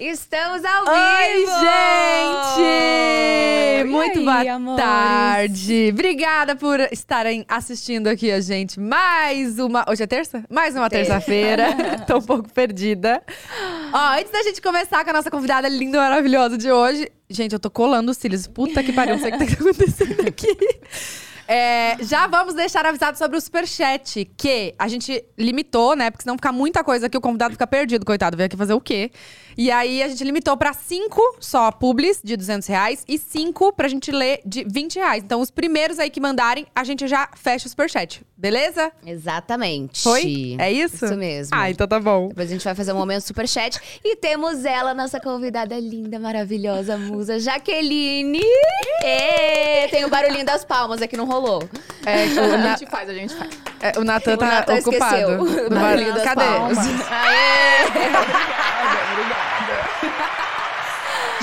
Estamos ao Oi, vivo! gente! Muito aí, boa amores? tarde. Obrigada por estarem assistindo aqui a gente. Mais uma. Hoje é terça? Mais uma terça-feira. Tô um pouco perdida. Ó, antes da gente começar com a nossa convidada linda e maravilhosa de hoje. Gente, eu tô colando os cílios. Puta que pariu, não sei o que tá acontecendo aqui. É, já vamos deixar avisado sobre o superchat, que a gente limitou, né? Porque senão fica muita coisa aqui, o convidado fica perdido, coitado. Veio aqui fazer o quê? E aí a gente limitou pra cinco só publis de 200 reais e cinco pra gente ler de 20 reais. Então os primeiros aí que mandarem, a gente já fecha o superchat. Beleza? Exatamente. Foi? É isso? Isso mesmo. Ah, então tá bom. Depois a gente vai fazer um momento superchat. E temos ela, nossa convidada linda, maravilhosa, musa Jaqueline. Ê, tem o barulhinho das palmas aqui, não rolou. É, o, A Na- gente faz, a gente faz. é, o Natan tá Natan ocupado. esqueceu o Do barulhinho das Cadê? palmas.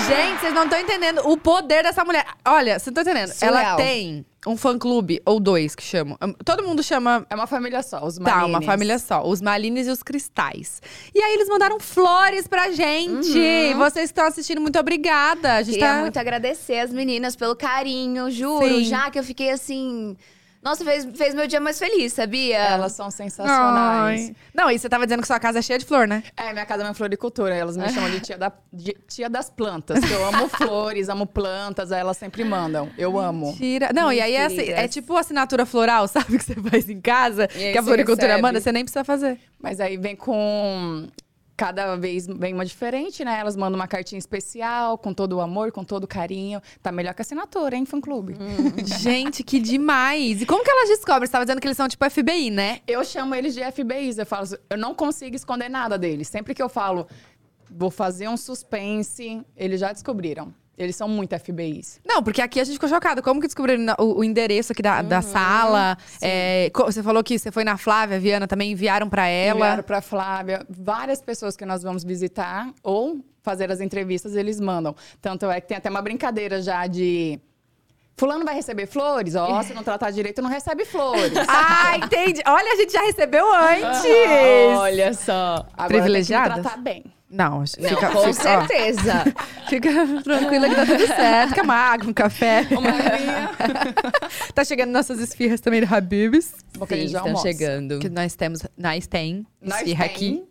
Gente, vocês não estão entendendo o poder dessa mulher. Olha, vocês não estão entendendo. Ela Surreal. tem um fã-clube, ou dois que chamam. Todo mundo chama. É uma família só, os Tá, uma família só. Os Malines e os Cristais. E aí eles mandaram flores pra gente. Vocês que estão assistindo, muito obrigada. A gente Queria tá. muito agradecer as meninas pelo carinho, juro. Sim. Já que eu fiquei assim. Nossa, fez, fez meu dia mais feliz, sabia? Elas são sensacionais. Ai. Não, e você tava dizendo que sua casa é cheia de flor, né? É, minha casa é uma floricultura. Elas me chamam de tia, da, de tia das plantas. Que eu amo flores, amo plantas. Aí elas sempre mandam. Eu amo. Tira. Não, e aí é, assim, é tipo assinatura floral, sabe? Que você faz em casa, E que a floricultura recebe. manda, você nem precisa fazer. Mas aí vem com. Cada vez vem uma diferente, né? Elas mandam uma cartinha especial, com todo o amor, com todo o carinho. Tá melhor que a assinatura, hein, fã-clube? Gente, que demais! E como que elas descobrem? Você tava dizendo que eles são tipo FBI, né? Eu chamo eles de FBIs. Eu falo, eu não consigo esconder nada deles. Sempre que eu falo, vou fazer um suspense, eles já descobriram. Eles são muito FBIs. Não, porque aqui a gente ficou chocado. Como que descobriram o, o endereço aqui da, da sala? É, você falou que você foi na Flávia, Viana, também enviaram pra ela. Enviaram pra Flávia. Várias pessoas que nós vamos visitar ou fazer as entrevistas, eles mandam. Tanto é que tem até uma brincadeira já de. Fulano vai receber flores? Ó, se não tratar direito, não recebe flores. Ah, entendi. Olha, a gente já recebeu antes. Olha só. Agora Privilegiadas? Tem que tratar bem. Não, Não, fica, com fica, ó, certeza. fica tranquila que tá tudo certo. Fica uma água, um café. Uma aguinha. tá chegando nossas esfirras também do Habibs. Porque a Sim, estão chegando. Que nós temos, nós tem Nós esfirra tem. aqui.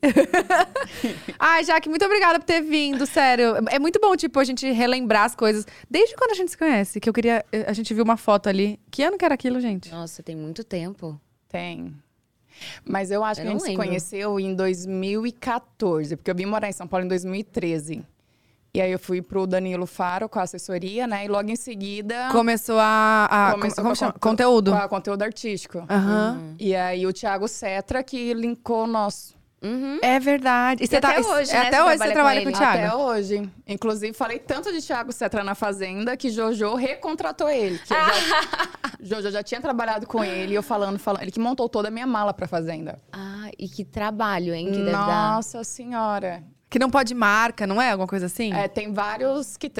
Ai, Jaque, muito obrigada por ter vindo, sério. É muito bom, tipo, a gente relembrar as coisas. Desde quando a gente se conhece, que eu queria... A gente viu uma foto ali. Que ano que era aquilo, gente? Nossa, tem muito tempo. Tem. Mas eu acho Eu que a gente se lembro. conheceu em 2014, porque eu vim morar em São Paulo em 2013. E aí eu fui pro Danilo Faro com a assessoria, né? E logo em seguida. Começou a... a começou como chama? conte- Conteúdo. Com a conteúdo artístico. Aham. E aí o Thiago Cetra que linkou nós. Uhum. É verdade. E, você até tá, hoje, é, né, Até você hoje trabalha você com trabalha com, ele. o Thiago. Até hoje. Inclusive, falei tanto de Thiago Cetra na Fazenda que Jojo recontratou ele. Já- Jojo já tinha trabalhado com ele, e eu falando, falando. Ele que montou toda a minha mala pra Fazenda. Ah, e que trabalho, hein, que deve dar. Nossa senhora. Que não pode marca, não é? Alguma coisa assim? É, tem vários qui-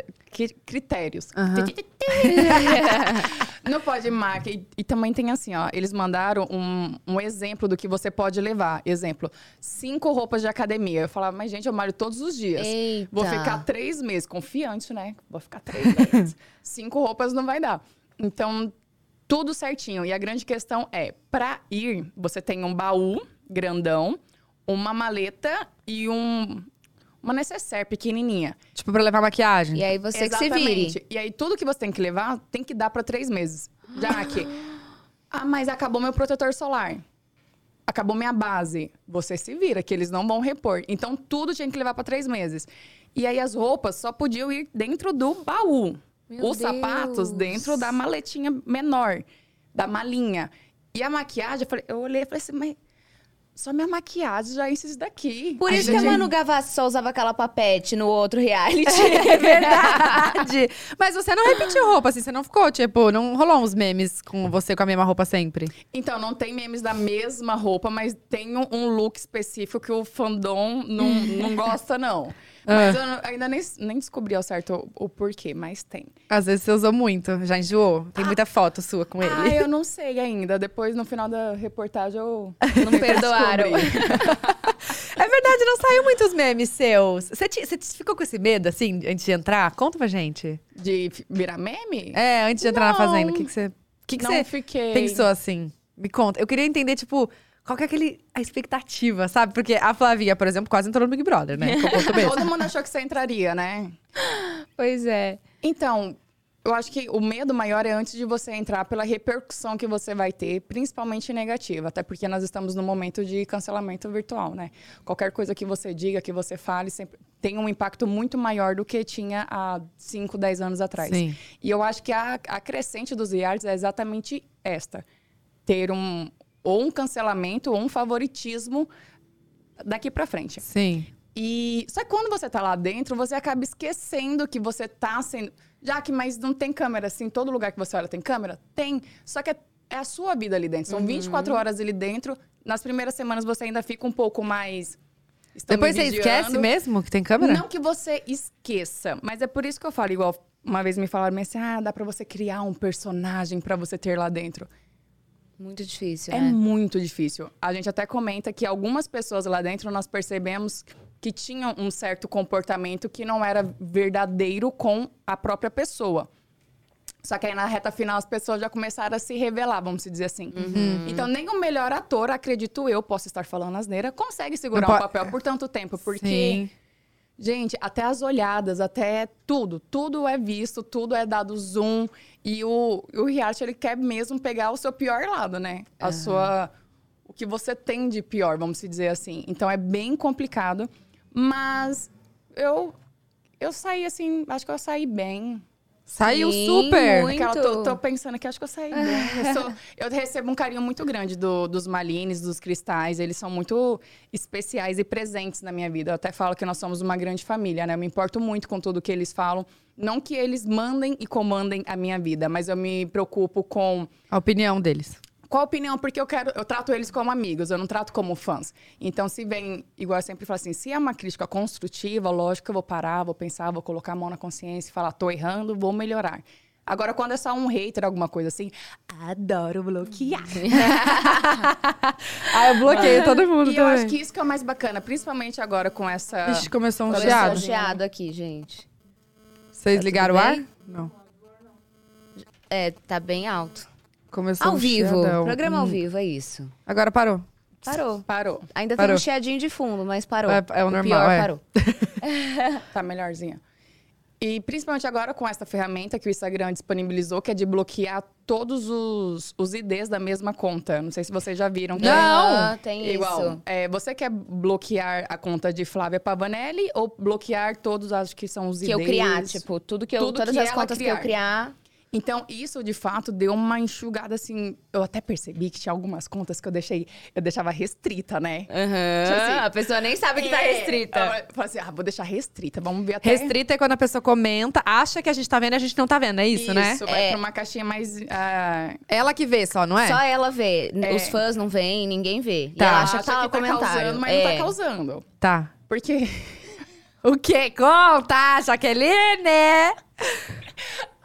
critérios. Aham. Não pode marca. E, e também tem assim, ó. Eles mandaram um, um exemplo do que você pode levar. Exemplo, cinco roupas de academia. Eu falava, mas gente, eu malho todos os dias. Eita. Vou ficar três meses. Confiante, né? Vou ficar três meses. cinco roupas não vai dar. Então, tudo certinho. E a grande questão é, pra ir, você tem um baú grandão, uma maleta e um... Uma necessaire pequenininha. Tipo, pra levar maquiagem. E aí você que se vire. Exatamente. E aí, tudo que você tem que levar, tem que dar pra três meses. Já que. ah, mas acabou meu protetor solar. Acabou minha base. Você se vira, que eles não vão repor. Então, tudo tinha que levar pra três meses. E aí, as roupas só podiam ir dentro do baú. Meu Os sapatos Deus. dentro da maletinha menor, da malinha. E a maquiagem, eu, falei- eu olhei e falei assim, mas só minha maquiagem já enche isso daqui. Por isso que a Manu Gavassi só usava aquela papete no outro reality. É verdade. Mas você não repetiu roupa, assim, você não ficou, tipo, não rolou uns memes com você com a mesma roupa sempre. Então, não tem memes da mesma roupa, mas tem um, um look específico que o fandom não, não gosta, não. Mas eu ainda nem, nem descobri ao certo o, o porquê, mas tem. Às vezes você usou muito, já enjoou. Tem muita foto sua com ele. Ah, eu não sei ainda. Depois, no final da reportagem, eu Não perdoaram. É verdade, não saiu muitos memes seus. Você, ti- você ficou com esse medo, assim, antes de entrar? Conta pra gente. De virar meme? É, antes de entrar na Não. Fazenda, o que, que você, o que, que não você fiquei. pensou assim? Me conta. Eu queria entender, tipo, qual que é aquele, a expectativa, sabe? Porque a Flavinha, por exemplo, quase entrou no Big Brother, né? Todo mundo achou que você entraria, né? Pois é. Então, eu acho que o medo maior é antes de você entrar pela repercussão que você vai ter, principalmente negativa, até porque nós estamos no momento de cancelamento virtual, né? Qualquer coisa que você diga, que você fale, sempre tem um impacto muito maior do que tinha há 5, 10 anos atrás. Sim. E eu acho que a, a crescente dos realities é exatamente esta: ter um ou um cancelamento ou um favoritismo daqui pra frente. Sim. E só que quando você tá lá dentro, você acaba esquecendo que você tá sendo. Já que, mas não tem câmera, assim, todo lugar que você olha tem câmera? Tem. Só que é, é a sua vida ali dentro. São 24 horas ali dentro. Nas primeiras semanas você ainda fica um pouco mais. "Estão me Depois você vigiando". esquece mesmo que tem câmera? Não que você esqueça, mas é por isso que eu falo, igual uma vez me falaram assim: ah, dá pra você criar um personagem pra você ter lá dentro. Muito difícil, É né? muito difícil. A gente até comenta que algumas pessoas lá dentro nós percebemos que tinham um certo comportamento que não era verdadeiro com a própria pessoa. Só que aí na reta final as pessoas já começaram a se revelar, vamos dizer assim. Uhum. Então nem o melhor ator, acredito eu, posso estar falando asneira, consegue segurar Não um po- papel por tanto tempo. Porque Sim. Gente, até as olhadas, até tudo, tudo é visto, tudo é dado zoom. E o, o reality, ele quer mesmo pegar o seu pior lado, né? A sua... O que você tem de pior, vamos dizer assim. Então, é bem complicado. Mas eu... Eu saí, assim... Acho que eu saí bem. Saiu Sim, super. muito. Aquela, tô, tô pensando aqui, acho que eu saí bem. Eu, sou- eu recebo um carinho muito grande do- dos Malines, dos Cristais. Eles são muito especiais e presentes na minha vida. Eu até falo que nós somos uma grande família, né? Eu me importo muito com tudo que eles falam. Não que eles mandem e comandem a minha vida, mas eu me preocupo com A opinião deles. Qual a opinião? Porque eu quero, eu trato eles como amigos, eu não trato como fãs. Então, se vem, igual eu sempre falo assim, se é uma crítica construtiva, lógico que eu vou parar, vou pensar, vou colocar a mão na consciência e falar, tô errando, vou melhorar. Agora, quando é só um hater, alguma coisa assim, adoro bloquear. Ah, eu bloqueio todo mundo e eu também. acho que isso que é o mais bacana, principalmente agora com essa. Ixi, começou um. Começou chiado aqui, gente. Vocês Tá ligaram o ar? Não. É, tá bem alto. Começou Ao um vivo. chiadão. Programa ao Hum. vivo, é isso. Agora parou. Parou. Parou. Ainda Parou. tem um chiadinho de fundo, mas parou. É- é o normal, pior é. parou. Tá melhorzinha. E principalmente agora com essa ferramenta que o Instagram disponibilizou, que é de bloquear todos os, os IDs da mesma conta. Não sei se vocês já viram. que- Ah, tem Igual, isso. é, você quer bloquear a conta de Flávia Pavanelli ou bloquear todos, acho que são os Que IDs? eu criar, tipo, tudo que eu. Tudo todas que as contas que eu criar. Então, isso de fato deu uma enxugada assim. Eu até percebi que tinha algumas contas que eu deixei, eu deixava restrita, né? Tipo assim, a pessoa nem sabe que tá É, restrita. Eu falei assim, ah, vou deixar restrita, vamos ver até. Restrita é quando a pessoa comenta, acha que a gente tá vendo e a gente não tá vendo, é isso, né? Isso, vai É. pra uma caixinha mais. ah, Ela que vê só, não é? Só ela vê. É. Os fãs não veem, ninguém vê. E Tá. ela acha acha que tá lá o comentário. causando, mas é. não tá causando. Tá. Porque O quê? Conta, Jaqueline!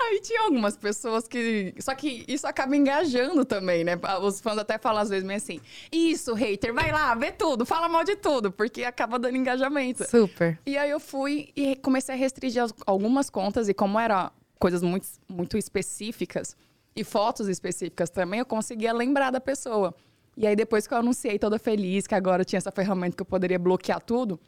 aí tinha algumas pessoas que. Só que isso acaba engajando também, né? Os fãs até falam às vezes meio assim: Isso, hater, vai lá, vê tudo, fala mal de tudo, porque acaba dando engajamento. Super. E aí eu fui e comecei a restringir as- algumas contas, e como eram coisas muito, muito específicas e fotos específicas também, eu conseguia lembrar da pessoa. E aí, depois que eu anunciei toda feliz que agora tinha essa ferramenta que eu poderia bloquear tudo,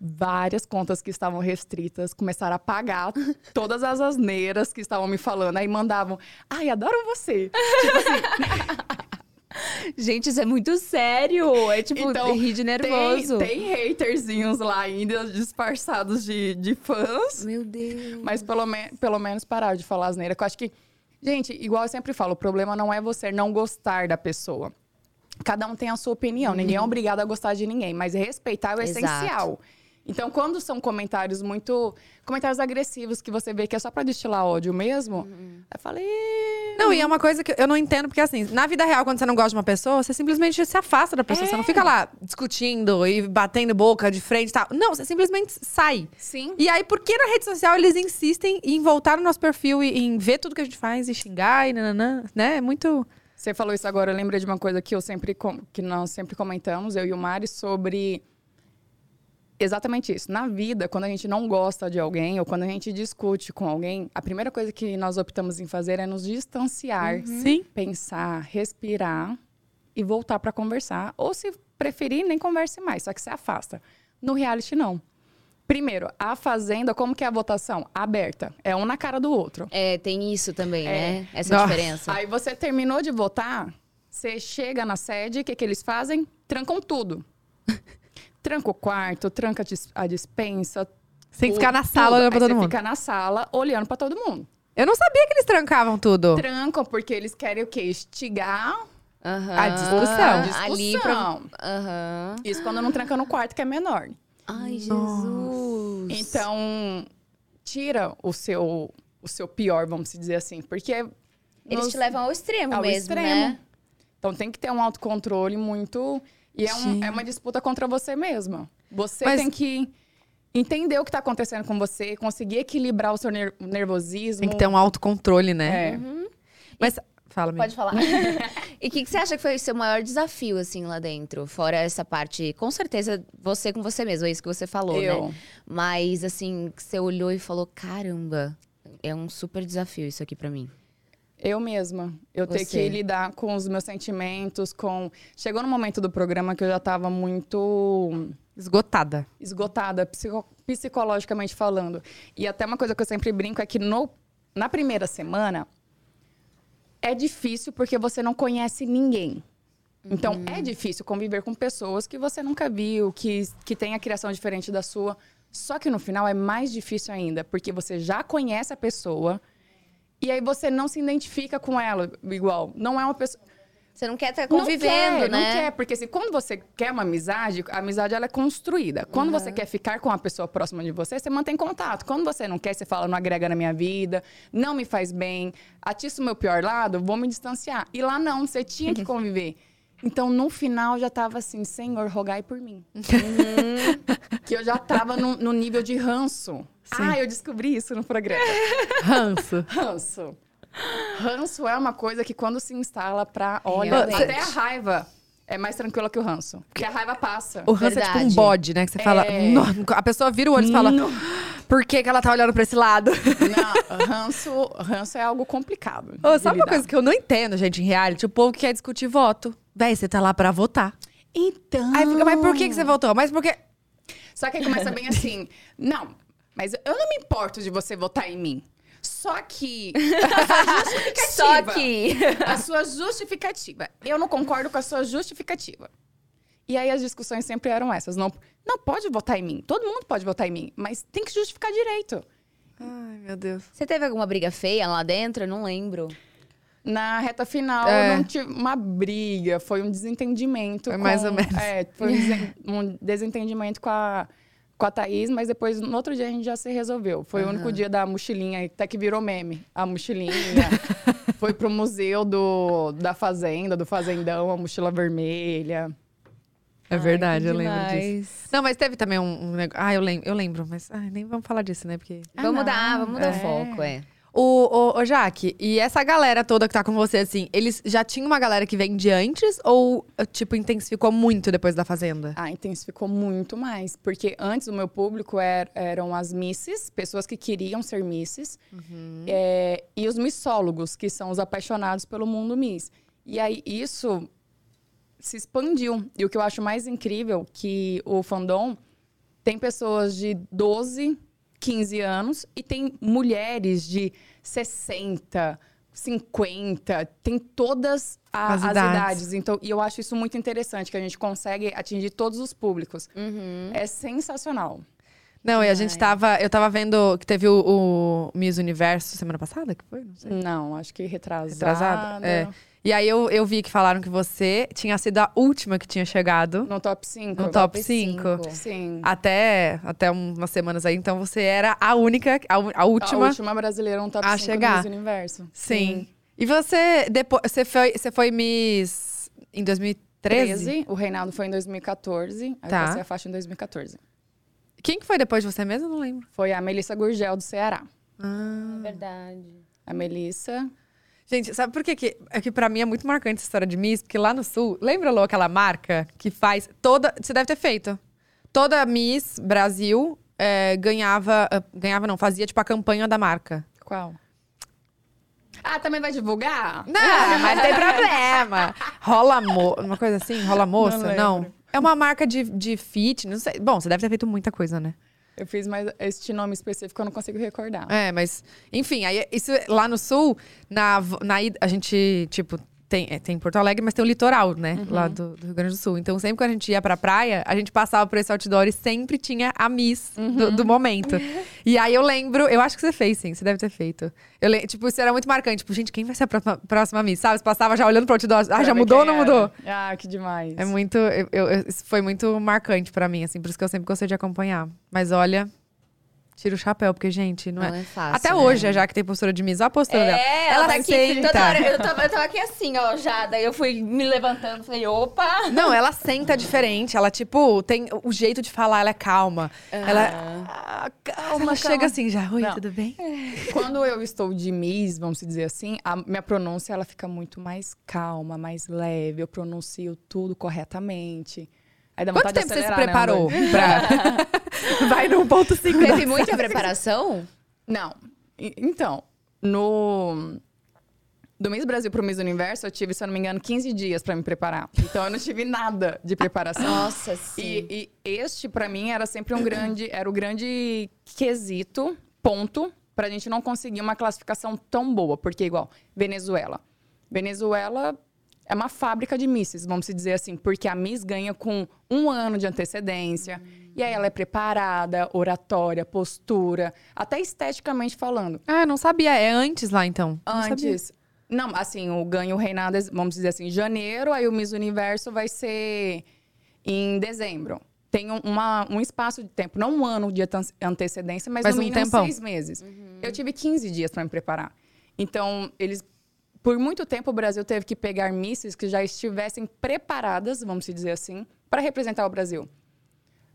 várias contas que estavam restritas começaram a pagar todas as asneiras que estavam me falando. Aí mandavam, ai, adoro você. tipo assim, Gente, isso é muito sério. É tipo, Então, rir de nervoso. tem, tem haterzinhos lá ainda disfarçados de, de fãs. Meu Deus. Mas pelo, me pelo menos parar de falar asneira. Que eu acho que, gente, igual eu sempre falo, o problema não é você não gostar da pessoa. Cada um tem a sua opinião. Ninguém é obrigado a gostar de ninguém, mas respeitar é o Exato. essencial. Então, quando são comentários muito. comentários agressivos que você vê que é só pra destilar ódio mesmo, eu falei. Não, e é uma coisa que eu não entendo, porque assim, na vida real, quando você não gosta de uma pessoa, você simplesmente se afasta da pessoa. Você não fica lá discutindo e batendo boca de frente e tal. Não, você simplesmente sai. Sim. E aí, por que na rede social eles insistem em voltar no nosso perfil e em ver tudo que a gente faz e xingar e nananã, né? É muito. Você falou isso agora, eu lembrei de uma coisa que eu sempre com- que nós sempre comentamos, eu e o Mari, sobre Exatamente isso. Na vida, quando a gente não gosta de alguém ou quando a gente discute com alguém, a primeira coisa que nós optamos em fazer é nos distanciar, Sim. pensar, respirar e voltar para conversar. Ou se preferir, nem converse mais, só que se afasta. No reality, não. Primeiro, a Fazenda, como que é a votação? Aberta. É um na cara do outro. É, tem isso também, É. né? Essa Nossa. diferença. Aí você terminou de votar, você chega na sede, o que, que eles fazem? Trancam tudo. Tranca o quarto, tranca a dis- a dispensa. Sem ficar na sala olhando pra todo você mundo. fica na sala olhando pra todo mundo. Eu não sabia que eles trancavam tudo. Trancam porque eles querem o quê? Estigar Aham. A discussão. a Ali discussão. pra... Aham. Isso quando não tranca no quarto, que é menor. Ai, Jesus. Então, tira o seu, o seu pior, vamos dizer assim. Porque Eles nos- te levam ao extremo ao mesmo, extremo. né? Então tem que ter um autocontrole muito. E é, um- é uma disputa contra você mesma. Você Mas- tem que entender o que está acontecendo com você, conseguir equilibrar o seu ner- nervosismo. Tem que ter um autocontrole, né? É. Mas, fala, amiga. Pode falar. e o que, que você acha que foi o seu maior desafio, assim, lá dentro? Fora essa parte, com certeza, você com você mesmo, é isso que você falou, Eu. né? Mas, assim, que você olhou e falou, caramba, é um super desafio isso aqui pra mim. Eu mesma. Eu ter Você. que lidar com os meus sentimentos, com. Chegou no momento do programa que eu já estava muito Esgotada. esgotada, psico- psicologicamente falando. E até uma coisa que eu sempre brinco é que no, na primeira semana é difícil porque você não conhece ninguém. Então, é difícil conviver com pessoas que você nunca viu, que, que tem a criação diferente da sua. Só que no final é mais difícil ainda, porque você já conhece a pessoa e aí você não se identifica com ela igual. Não é uma pessoa. Você não quer estar Não convivendo, quer, né? Não quer, porque assim, quando você quer uma amizade, a amizade ela é construída. Quando você quer ficar com a pessoa próxima de você, você mantém contato. Quando você não quer, você fala, não agrega na minha vida, não me faz bem, atiça o meu pior lado, vou me distanciar. E lá não, você tinha que conviver. Então, no final, já tava assim, Senhor, rogai por mim. que eu já tava no, no nível de ranço. Ah, eu descobri isso no programa. Ranço. Ranço. Ranço é uma coisa que quando se instala pra. Olha, Realmente. até a raiva é mais tranquila que o ranço. Porque a raiva passa. O ranço é tipo um Verdade. bode, né? Que você fala. É. "Nó", A pessoa vira o olho e fala. Por que, que ela tá olhando pra esse lado? Não, ranço, ranço é algo complicado. Ô, de sabe uma lidar. coisa que eu não entendo, gente, em reality? O povo que quer discutir voto. Véi, você tá lá pra votar. Então. Aí fica, mas por que, que você votou? Mas porque. Só que aí começa bem assim. Não, mas eu não me importo de você votar em mim. Só que. a sua justificativa. Só que... A sua justificativa. Eu não concordo com a sua justificativa. E aí as discussões sempre eram essas. Não, não pode votar em mim. Todo mundo pode votar em mim, mas tem que justificar direito. Ai, meu Deus. Você teve alguma briga feia lá dentro? Eu não lembro. Na reta final, É. eu não tive uma briga, foi um desentendimento. Foi com- mais ou menos. É, foi um, desen- um desentendimento com a, com a Thaís, mas depois, no outro dia, a gente já se resolveu. Foi o único dia da mochilinha, até que virou meme. A mochilinha. foi pro museu do, da Fazenda, do Fazendão, a mochila vermelha. É verdade, Ai, eu lembro disso. Não, mas teve também um, negócio. Ah, eu lembro, eu lembro, mas ai, nem vamos falar disso, né? Porque. Ah, vamos não. dar, vamos dar o É. foco, é. O, o, o Jaque, e essa galera toda que tá com você, assim, eles já tinham uma galera que vem de antes ou, tipo, intensificou muito depois da Fazenda? Ah, intensificou muito mais. Porque antes o meu público er- eram as misses, pessoas que queriam ser misses, é, e os missólogos, que são os apaixonados pelo mundo miss. E aí isso se expandiu. E o que eu acho mais incrível que o fandom tem pessoas de 12, 15 anos e tem mulheres de 60, 50, tem todas a- As as, idades. idades. Então, e eu acho isso muito interessante, que a gente consegue atingir todos os públicos. Uhum. É sensacional. Não, e a gente tava. Eu tava vendo que teve o, o Miss Universo semana passada, que foi? Não sei. Não, acho que retrasada. Retrasada? É. E aí eu, eu vi que falaram que você tinha sido a última que tinha chegado No top 5. no top 5. Sim. Até, até umas semanas aí, então você era a única, a, a última. A última brasileira no top a 5 chegar. do Miss Universo. Sim. E você, depois, você foi, você foi Miss em 2013? 13. O Reinaldo foi em 2014. Aí Tá. eu passei a faixa em 2014. Quem que foi depois de você mesmo? Eu Não lembro. Foi a Melissa Gurgel, do Ceará. Ah. Verdade. A Melissa. Gente, sabe por que que, é que pra mim é muito marcante essa história de Miss? Porque lá no Sul, lembra, Lô, aquela marca que faz toda... Você deve ter feito. toda Miss Brasil é, ganhava. ah, Ganhava, não, fazia tipo a campanha da marca. Qual? Ah, também vai divulgar? Não, mas tem problema. Rola mo uma coisa assim, rola moça? lembro. Não. É uma marca de, de fit, não sei. Bom, você deve ter feito muita coisa, né? Eu fiz, mas este nome específico eu não consigo recordar. É, mas, enfim, aí isso lá no sul, na, na a gente, tipo, tem, é, tem Porto Alegre, mas tem o litoral, né? Uhum. Lá do, do Rio Grande do Sul. Então, sempre quando a gente ia pra praia, a gente passava por esse outdoor e sempre tinha a Miss do, Uhum. do momento. E aí eu lembro, eu acho que você fez, sim, você deve ter feito. Eu, tipo, isso era muito marcante. Tipo, gente, quem vai ser a próxima, próxima Miss? Sabe? Você passava já olhando pro outdoor. Ah, já mudou ou não mudou? Ah, que demais. É muito. eu- eu- isso foi muito marcante pra mim, assim, por isso que eu sempre gostei de acompanhar. Mas olha, tira o chapéu, porque, gente, não, Não é. é fácil, Até né? hoje, já que tem postura de Miss, olha a postura dela. É, ela, tá aqui. senta. Toda hora, eu, tava, eu tava aqui assim, ó, já. Daí eu fui me levantando, falei, opa! Não, ela senta diferente. Ela, tipo, tem o jeito de falar, ela é calma. Ela. Ah, calma, chega assim já. Oi, Não. tudo bem? Quando eu estou de Miss, vamos dizer assim, a minha pronúncia ela fica muito mais calma, mais leve. Eu pronuncio tudo corretamente. Aí dá Quanto tempo de você se acelerar, né, preparou amor? pra. Vai no ponto 5 Teve muita preparação? Não. Então, no. Do Miss Brasil pro Miss Universo, eu tive, se eu não me engano, 15 dias pra me preparar. Então, eu não tive nada de preparação. Nossa, sim. E, e este, pra mim, era sempre um grande. Era o grande quesito, ponto, pra gente não conseguir uma classificação tão boa. Porque, igual, Venezuela. Venezuela é uma fábrica de misses, vamos dizer assim, porque a Miss ganha com um ano de antecedência. E aí ela é preparada, oratória, postura, até esteticamente falando. Ah, não sabia. É antes lá, então. Não. Antes. Não, assim, o ganho reinado, é, vamos dizer assim, em janeiro, aí o Miss Universo vai ser em dezembro. Tem um, uma- um espaço de tempo, não um ano de antecedência, mas, Mas no um mínimo tempão. seis meses. Eu tive 15 dias para me preparar. Então, eles. Por muito tempo, o Brasil teve que pegar misses que já estivessem preparadas, vamos dizer assim, para representar o Brasil.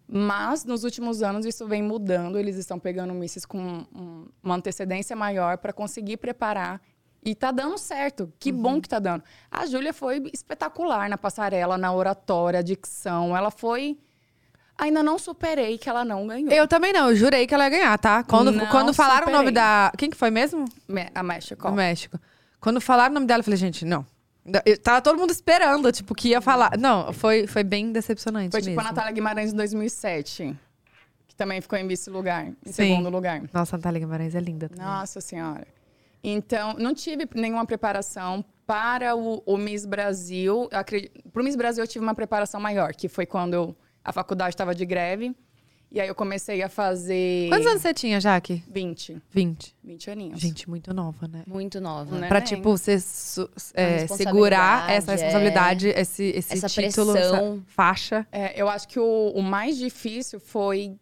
Mas, nos últimos anos, isso vem mudando. Eles estão pegando misses com um- uma antecedência maior para conseguir preparar. E tá dando certo. Que bom que tá dando. A Júlia foi espetacular na passarela, na oratória, dicção. Ela foi. Ainda não superei que ela não ganhou. Eu também não, eu jurei que ela ia ganhar, tá? Quando, Não quando falaram o nome superei. da. Quem que foi mesmo? Me- A México. Do México. Quando falaram o nome dela, eu falei, gente, não. Eu, tava todo mundo esperando, tipo, que ia falar. Não, foi, foi bem decepcionante. Foi tipo mesmo. a Natália Guimarães em 2007. Que também ficou em vice-lugar. Em Sim. segundo lugar. Nossa, a Natália Guimarães é linda também. Nossa Senhora. Então, não tive nenhuma preparação para o, o Miss Brasil. Para o Miss Brasil, eu tive uma preparação maior, que foi quando eu- a faculdade estava de greve. E aí eu comecei a fazer. Quantos anos você tinha, Jaque? 20. 20. 20 aninhos. Gente, muito nova, né? Muito nova. Né? Pra, tipo, você é, segurar essa é. responsabilidade, esse, esse Essa título, pressão. essa faixa. É, eu acho que o, o mais difícil foi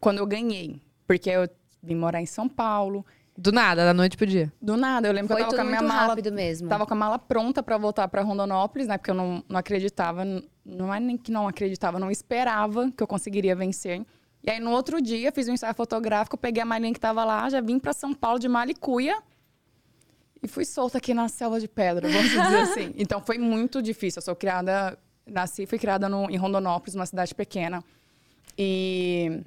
quando eu ganhei. Porque eu vim morar em São Paulo. Do nada, da noite pro dia. Do nada, eu lembro Foi que eu tava tudo com a minha muito mala. rápido mesmo. Tava com a mala pronta pra voltar pra Rondonópolis, né? Porque eu não, não acreditava, não é nem que não acreditava, não esperava que eu conseguiria vencer. E aí no outro dia fiz um ensaio fotográfico, peguei a malinha que tava lá, já vim pra São Paulo de malicuia e fui solta aqui na selva de pedra, vamos dizer assim. Então foi muito difícil. Eu sou criada, nasci e fui criada no, em Rondonópolis, uma cidade pequena. E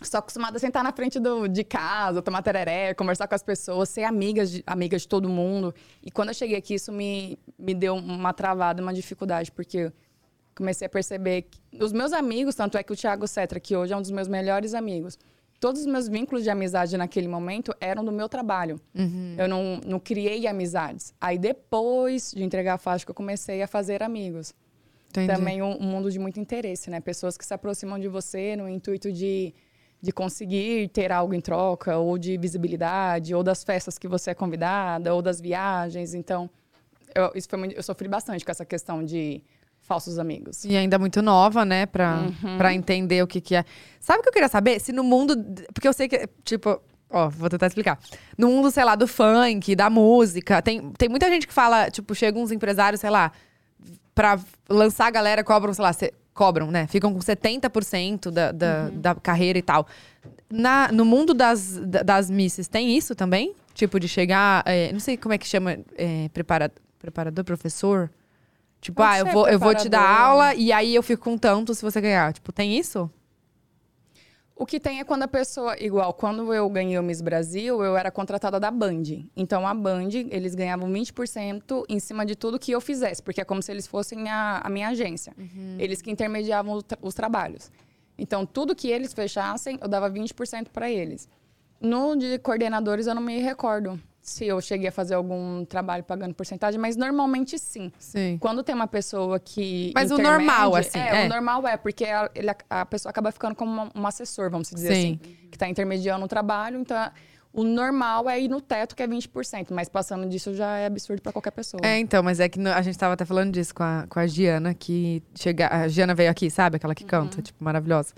Estou acostumada a sentar na frente do, de casa, tomar tereré, conversar com as pessoas, ser amiga de, amiga de todo mundo. E quando eu cheguei aqui, isso me, me deu uma travada, uma dificuldade, porque comecei a perceber que os meus amigos, tanto é que o Thiago Cetra, que hoje é um dos meus melhores amigos, todos os meus vínculos de amizade naquele momento eram do meu trabalho. Eu não, não criei amizades. Aí depois de entregar a faixa que eu comecei a fazer amigos Entendi. também um, um mundo de muito interesse, né? Pessoas que se aproximam de você no intuito de, de conseguir ter algo em troca, ou de visibilidade, ou das festas que você é convidada, ou das viagens. Então, eu, isso foi muito- eu sofri bastante com essa questão de falsos amigos. E ainda muito nova, né? Pra, Uhum. pra entender o que, que é. Sabe o que eu queria saber? Se no mundo. Porque eu sei que, tipo. Ó, vou tentar explicar. No mundo, sei lá, do funk, da música, tem, tem muita gente que fala, tipo, chegam uns empresários, sei lá, pra lançar a galera, cobram, sei lá, cobram, né? Ficam com 70% da, da, da carreira e tal. Na, no mundo das, da- das misses, tem isso também? Tipo, de chegar. é, não sei como é que chama. É, prepara, preparador, professor? Tipo, Pode ah, eu vou, eu vou te dar aula e aí eu fico com tanto se você ganhar. Tipo, tem isso? O que tem é quando a pessoa, igual, quando eu ganhei o Miss Brasil, eu era contratada da Band. Então a Band, eles ganhavam 20% em cima de tudo que eu fizesse, porque é como se eles fossem a, a minha agência. Eles que intermediavam tra- os trabalhos. Então tudo que eles fechassem, eu dava 20% para eles. No de coordenadores, eu não me recordo se eu cheguei a fazer algum trabalho pagando porcentagem, mas normalmente sim. Sim. Quando tem uma pessoa que. Mas o normal, assim, É, é. o normal é, porque a, ele- a pessoa acaba ficando como uma- um assessor, vamos dizer Sim. assim. Que está intermediando o trabalho. Então, o normal é ir no teto, que é 20%. Mas passando disso já é absurdo para qualquer pessoa. É, então, mas é que a gente tava até falando disso com a, com a Giana, que chega, a Giana veio aqui, sabe? Aquela que canta, tipo, maravilhosa.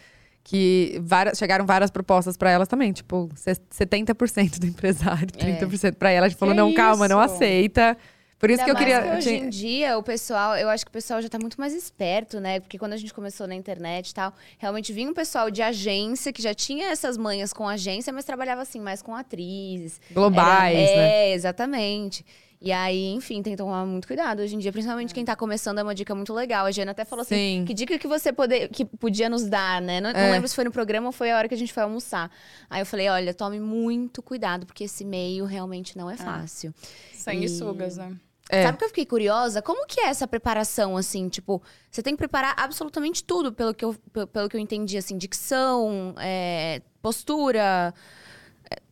Que várias, chegaram várias propostas pra elas também, tipo, se- 70% do empresário, 30% pra ela. A gente falou, Que não, calma, não isso? aceita. Por isso que eu Ainda queria. que hoje em dia, o pessoal, eu acho que o pessoal já tá muito mais esperto, né? Porque quando a gente começou na internet e tal, realmente vinha um pessoal de agência que já tinha essas manhas com agência, mas trabalhava assim, mais com atrizes. globais, Era- né? É, exatamente. E aí, enfim, tem que tomar muito cuidado hoje em dia. Principalmente quem tá começando é uma dica muito legal. A Jana até falou assim: Sim. que dica que você poder, que podia nos dar, né? Não, não É. lembro se foi no programa ou foi a hora que a gente foi almoçar. Aí eu falei: olha, tome muito cuidado, porque esse meio realmente não é fácil. Sanguessugas, né? É. Sabe que eu fiquei curiosa? Como que é essa preparação, assim? Tipo, você tem que preparar absolutamente tudo, pelo que eu, pe- pelo que eu entendi, assim. Dicção, é, postura, é,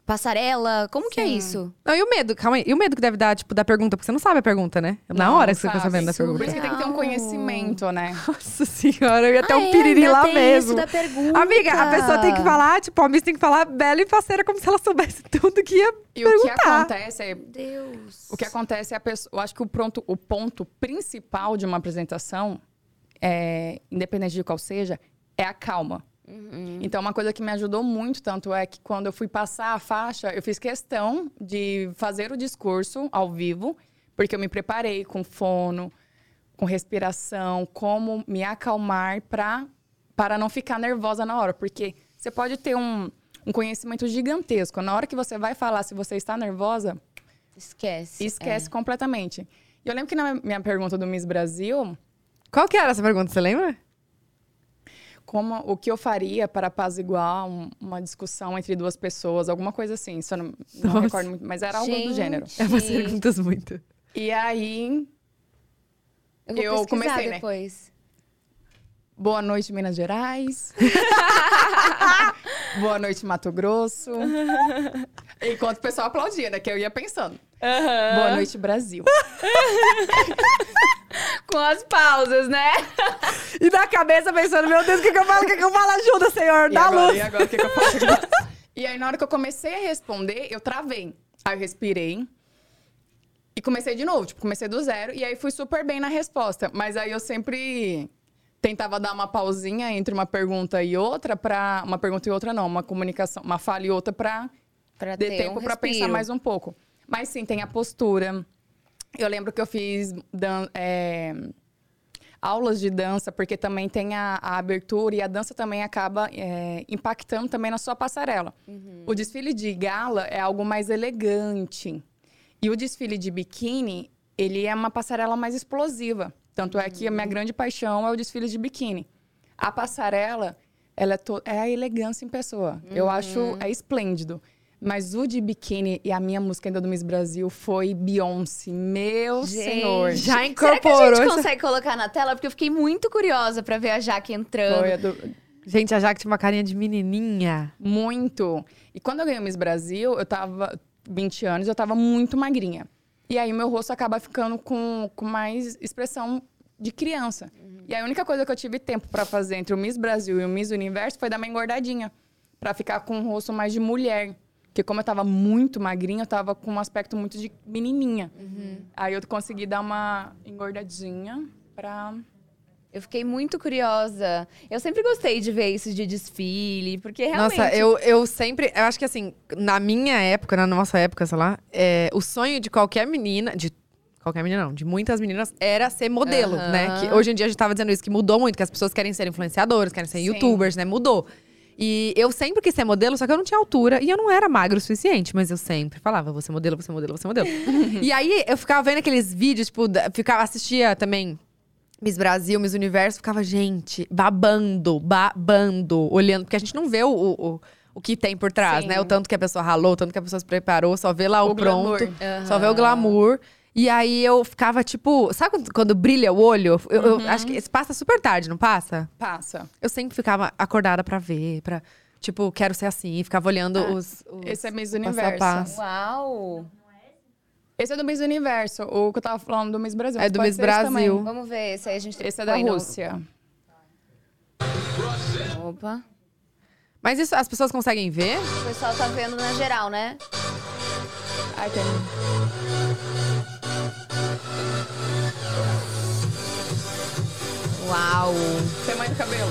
passarela. Como que é Sim. isso? Não, e o medo? Calma aí. E o medo que deve dar, tipo, da pergunta? Porque você não sabe a pergunta, né? Na Não, hora que você fica sabe. sabendo da pergunta. Por isso que tem que ter um conhecimento, né? Nossa senhora, eu ia ter Ah, um é, piriri lá tem mesmo. Isso da pergunta. Amiga, a pessoa tem que falar, tipo, a Miss tem que falar bela e faceira, como se ela soubesse tudo que ia E o que perguntar. acontece é Deus. O que acontece é a pessoa. Eu acho que o, pronto, o ponto principal de uma apresentação, é, independente de qual seja, é a calma. Então, uma coisa que me ajudou muito, tanto é que quando eu fui passar a faixa, eu fiz questão de fazer o discurso ao vivo, porque eu me preparei com fono, com respiração, como me acalmar pra, para não ficar nervosa na hora. Porque você pode ter um, um conhecimento gigantesco. Na hora que você vai falar, se você está nervosa, Esquece. Esquece completamente. E eu lembro que na minha pergunta do Miss Brasil, Qual que era essa pergunta, você lembra? Como o que eu faria para apaziguar um- uma discussão entre duas pessoas, alguma coisa assim. Só não, não recordo muito, mas era algo do gênero. Gente, É umas perguntas muito. E aí, Eu vou Eu comecei, né? depois. boa noite, Minas Gerais. boa noite, Mato Grosso. Enquanto o pessoal aplaudia, né? Que eu ia pensando. Boa noite, Brasil. Com as pausas, né? E na cabeça pensando, meu Deus, o que, que eu falo? O que, que eu falo? Ajuda, Senhor, E dá agora, luz. e agora, o que, que eu faço? e aí, na hora que eu comecei a responder, eu travei. Aí eu respirei. E comecei de novo, tipo, comecei do zero. E aí fui super bem na resposta. Mas aí eu sempre tentava dar uma pausinha entre uma pergunta e outra pra... Uma pergunta e outra não, uma comunicação, uma fala e outra pra Pra ter tempo um pra pensar mais um pouco. Mas sim, tem a postura. Eu lembro que eu fiz dan- é, aulas de dança, porque também tem a, a abertura e a dança também acaba é, impactando também na sua passarela. Uhum. O desfile de gala é algo mais elegante. E o desfile de biquíni, ele é uma passarela mais explosiva. Tanto é que a Uhum. minha grande paixão é o desfile de biquíni. A passarela, ela é, é a elegância em pessoa. Eu Uhum. acho é esplêndido. Mas o de biquíni e a minha música ainda do Miss Brasil foi Beyoncé. Meu Gente. senhor. Já Será que a incorporou. gente essa- consegue colocar na tela? Porque eu fiquei muito curiosa pra ver a Jaque entrando. Foi a do- Gente, a Jaque tinha uma carinha de menininha. Muito. E quando eu ganhei o Miss Brasil, eu tava 20 anos, eu tava muito magrinha. E aí meu rosto acaba ficando com, com mais expressão de criança. E aí a única coisa que eu tive tempo pra fazer entre o Miss Brasil e o Miss Universo foi dar uma engordadinha. Pra ficar com um rosto mais de mulher. Porque como eu tava muito magrinha, eu tava com um aspecto muito de menininha. Aí eu consegui dar uma engordadinha pra... Eu fiquei muito curiosa. Eu sempre gostei de ver isso de desfile, porque realmente. Nossa, eu, eu sempre. Eu acho que assim, na minha época, na nossa época, sei lá, é, o sonho de qualquer menina. De qualquer menina, não, de muitas meninas, era ser modelo, Aham. né? Que hoje em dia a gente tava dizendo isso, que mudou muito, que as pessoas querem ser influenciadoras, querem ser Sim. youtubers, né? Mudou. E eu sempre quis ser modelo, só que eu não tinha altura e eu não era magro o suficiente, mas eu sempre falava, vou ser modelo, vou ser modelo, vou ser modelo. e aí eu ficava vendo aqueles vídeos, tipo, ficava, assistia também Miss Brasil, Miss Universo, ficava, gente, babando, babando, olhando, porque a gente não vê o, o, o que tem por trás, Sim. né? O tanto que a pessoa ralou, o tanto que a pessoa se preparou, só vê lá o, O pronto, glamour. só vê o glamour. E aí eu ficava, tipo, sabe quando, quando brilha o olho? Eu, eu Uhum. acho que esse passa super tarde, não passa? Passa. Eu sempre ficava acordada pra ver, pra, tipo, quero ser assim, ficava olhando Ah, os, os. Esse é Miss passo Universo. passo. Uau! Esse é do Miss Universo. O que eu tava falando do Miss Brasil. É do Miss Brasil. Vamos ver, esse aí a gente Esse é da põe no- Rússia. Opa. Mas isso as pessoas conseguem ver? O pessoal tá vendo na geral, né? Ai, tem. Uau! Tamanho do cabelo.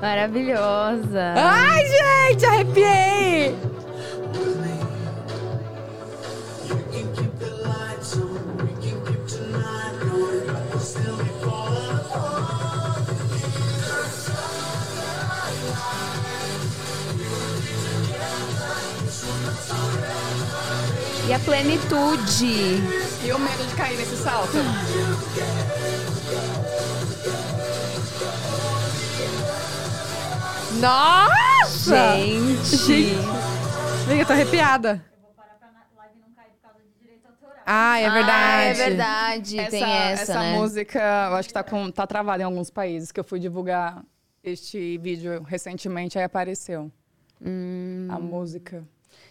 Maravilhosa! Ai, gente, arrepiei! E a plenitude! E o medo de cair nesse salto? Nossa! Gente! Amiga, eu tô arrepiada. Ah, é verdade. Ah, é verdade. Essa, Tem essa, né? música, eu acho que tá, com, tá travada em alguns países, que eu fui divulgar este vídeo recentemente, aí apareceu. Hum. A música.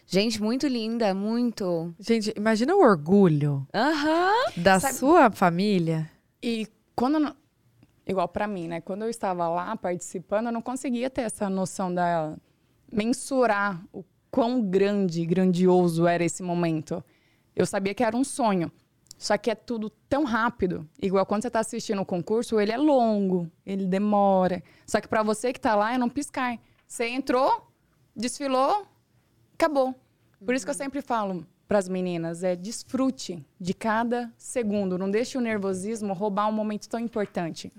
Gente, muito linda, muito. Gente, imagina o orgulho Aham. da Sabe- sua família. E quando. Igual pra mim, né? Quando eu estava lá participando, eu não conseguia ter essa noção da. mensurar o quão grande, grandioso era esse momento. Eu sabia que era um sonho. Só que é tudo tão rápido. Igual quando você está assistindo o concurso, ele é longo, ele demora. Só que para você que está lá, é não piscar. Você entrou, desfilou, acabou. Por isso que eu sempre falo para as meninas, é desfrute de cada segundo. Não deixe o nervosismo roubar um momento tão importante.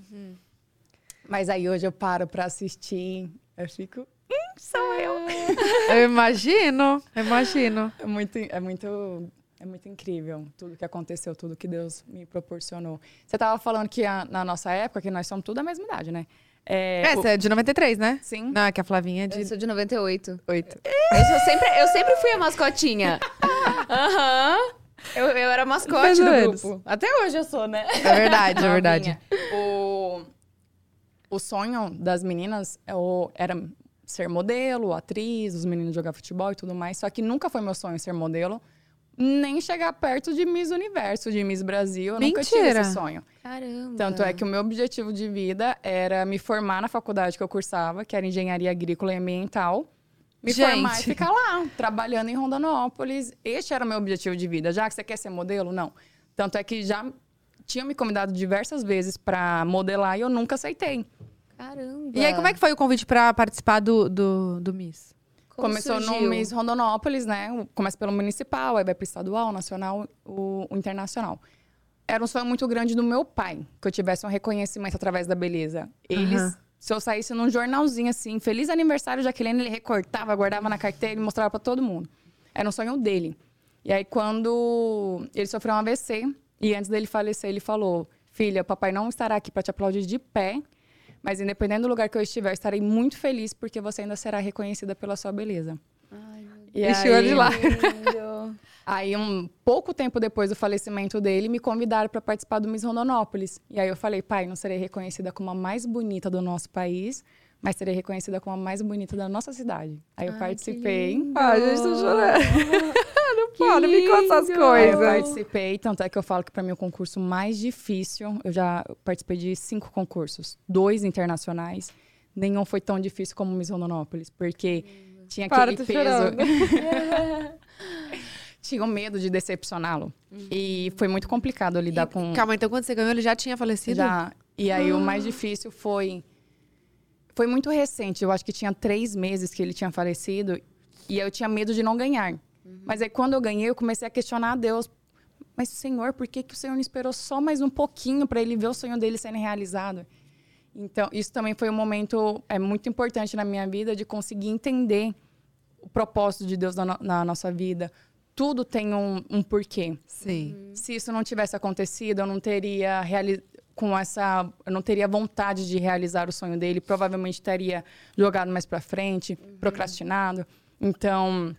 Mas aí hoje eu paro para assistir, eu fico, hum, sou eu. Eu imagino, eu imagino. É muito, é muito, é muito incrível tudo que aconteceu, tudo que Deus me proporcionou. Você estava falando que a- na nossa época, que nós somos tudo da mesma idade, né? É, o- Essa é de 93, né? Sim. Não, é que a Flavinha é Eu de sou de 98. 8. Eu, sou sempre, eu sempre fui a mascotinha. Aham. Eu, eu era mascote Mais do menos. grupo. Até hoje eu sou, né? É verdade, é verdade. o, o sonho das meninas é o- era ser modelo, atriz, os meninos jogar futebol e tudo mais. Só que nunca foi meu sonho ser modelo, nem chegar perto de Miss Universo, de Miss Brasil. Eu nunca tive Mentira. esse sonho. Caramba. Tanto é que o meu objetivo de vida era me formar na faculdade que eu cursava, que era Engenharia Agrícola e Ambiental. Me Gente. formar e ficar lá, trabalhando em Rondonópolis. Este era o meu objetivo de vida. Já que você quer ser modelo? Não. Tanto é que já tinha me convidado diversas vezes para modelar e eu nunca aceitei. Caramba. E aí, como é que foi o convite pra participar do, do, do Miss? Como Começou surgiu? no Miss Rondonópolis, né? Começa pelo municipal, aí vai para estadual, nacional, o, o internacional. Era um sonho muito grande do meu pai, que eu tivesse um reconhecimento através da beleza. Eles, Aham. se eu saísse num jornalzinho assim, feliz aniversário, Jaqueline, ele recortava, guardava na carteira e mostrava para todo mundo. Era um sonho dele. E aí, quando ele sofreu um AVC, e antes dele falecer, ele falou: Filha, papai não estará aqui para te aplaudir de pé, mas independente do lugar que eu estiver, estarei muito feliz porque você ainda será reconhecida pela sua beleza. Ai, meu E Encheu aí, de lá. Deus. aí, um pouco tempo depois do falecimento dele, me convidaram para participar do Miss Rondonópolis. E aí eu falei, pai, não serei reconhecida como a mais bonita do nosso país, mas serei reconhecida como a mais bonita da nossa cidade. Aí eu Ai, participei. lindo. Ai, gente, tô chorando. não pode, me conta essas. Aí eu coisas. participei, tanto é que eu falo que para mim o concurso mais difícil, eu já participei de cinco concursos, dois internacionais. Nenhum foi tão difícil como o Miss Rondonópolis, porque tinha Para, aquele peso. chorando. tinha o medo de decepcioná-lo. E foi muito complicado lidar com. Calma, então quando você ganhou, ele já tinha falecido? Já. E aí o mais difícil foi. Foi muito recente. Eu acho que tinha três meses que ele tinha falecido. E eu tinha medo de não ganhar. Mas aí quando eu ganhei, eu comecei a questionar a Deus. Mas, Senhor, por que, que o Senhor não esperou só mais um pouquinho para ele ver o sonho dele sendo realizado? Então, isso também foi um momento é muito importante na minha vida de conseguir entender o propósito de Deus na, no- na nossa vida. Tudo tem um, um porquê. Sim. Se isso não tivesse acontecido, eu não teria reali com essa, eu não teria vontade de realizar o sonho dele. Provavelmente teria jogado mais pra frente, procrastinado. Então,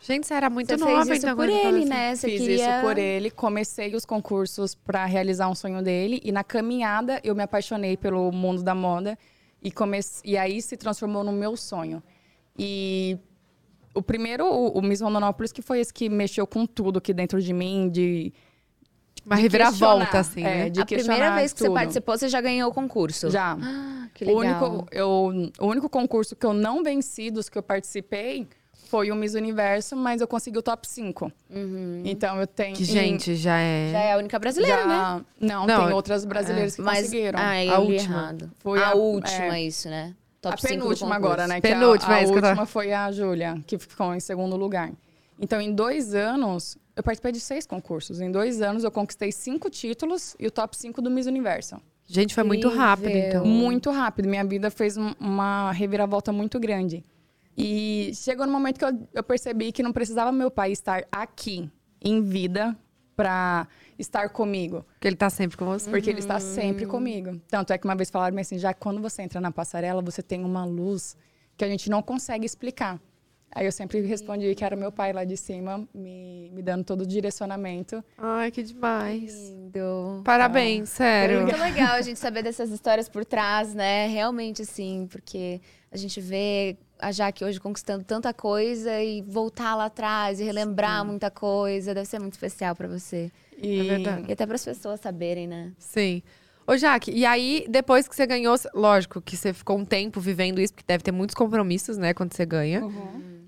Gente, você era muito Você nova, fez isso então. por ele, assim. né? Você fiz queria... isso por ele, comecei os concursos para realizar um sonho dele e na caminhada eu me apaixonei pelo mundo da moda e comece... e aí se transformou no meu sonho. E o primeiro, o, o Miss Rondonópolis, que foi esse que mexeu com tudo aqui dentro de mim, de Uma reviravolta, assim, é, né? de A primeira vez que você tudo. participou, você já ganhou o concurso. Já. Ah, que O legal. único, eu, o único concurso que eu não venci dos que eu participei foi o Miss Universo, mas eu consegui o top 5. Então eu tenho. Que, em- gente, já é. Já é a única brasileira, né? já- Não, Não, tem outras brasileiras que Mas, conseguiram. ah, eu A última. errado. Foi a, a- última, é. isso, né? Top a 5 do penúltima agora, né? que a- Penúltima, a, é isso que eu tava- última foi a Júlia, que ficou em segundo lugar. Então, em dois anos, eu participei de seis concursos. Em dois anos, eu conquistei cinco títulos e o top 5 do Miss Universo. Gente, foi muito rápido, então. Muito rápido. Minha vida fez um- uma reviravolta muito grande. E chegou no momento que eu, eu percebi que não precisava meu pai estar aqui, em vida, para estar comigo. Porque ele tá sempre com você. Porque ele está sempre comigo. Tanto é que uma vez falaram assim, já que quando você entra na passarela, você tem uma luz que a gente não consegue explicar. Aí eu sempre respondi que era meu pai lá de cima, me, me dando todo o direcionamento. Ai, que demais. Lindo. Parabéns, sério. É muito legal a gente saber dessas histórias por trás, né? Realmente, assim, porque a gente vê a Jaque hoje conquistando tanta coisa e voltar lá atrás e relembrar muita coisa. Deve ser muito especial pra você. E É verdade. E até para as pessoas saberem, né? Sim. Ô, Jaque, e aí, depois que você ganhou, lógico que você ficou um tempo vivendo isso, porque deve ter muitos compromissos, né, quando você ganha.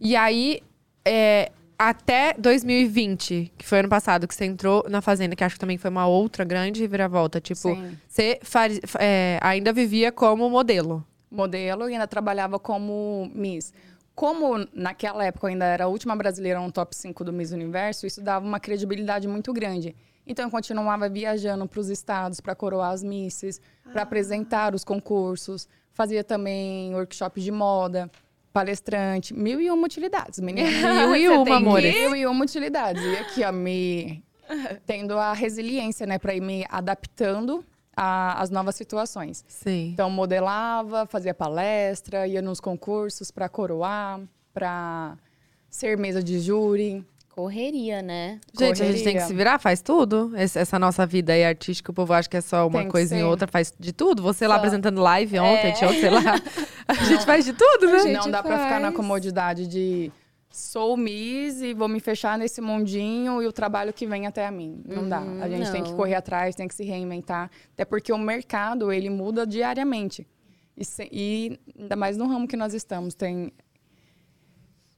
E aí, é, até 2020, que foi ano passado, que você entrou na Fazenda, que acho que também foi uma outra grande reviravolta. Tipo, Sim. você faz- é, ainda vivia como modelo. modelo e ainda trabalhava como Miss. Como naquela época eu ainda era a última brasileira no top 5 do Miss Universo, isso dava uma credibilidade muito grande. Então eu continuava viajando para os estados para coroar as misses, para apresentar os concursos, fazia também workshops de moda, palestrante, mil e uma utilidades, menina. Mil e uma, amores. Mil e uma utilidades. E aqui, ó, me tendo a resiliência, né, para ir me adaptando a- às novas situações. Sim. Então, modelava, fazia palestra, ia nos concursos para coroar, para ser mesa de júri. Correria, né? Gente, a gente tem que correria. se virar, faz tudo. Esse- essa nossa vida aí artística, o povo acha que é só uma Tem coisa em ser. outra, faz de tudo. Você lá Só. apresentando live ontem, ontem, sei lá. A gente faz de tudo, né? não dá para ficar na faz. comodidade de sou Miss e vou me fechar nesse mundinho e o trabalho que vem até a mim. Não dá. A gente tem que não. correr atrás, tem que se reinventar. Até porque o mercado, ele muda diariamente. E, se- e ainda mais no ramo que nós estamos, tem...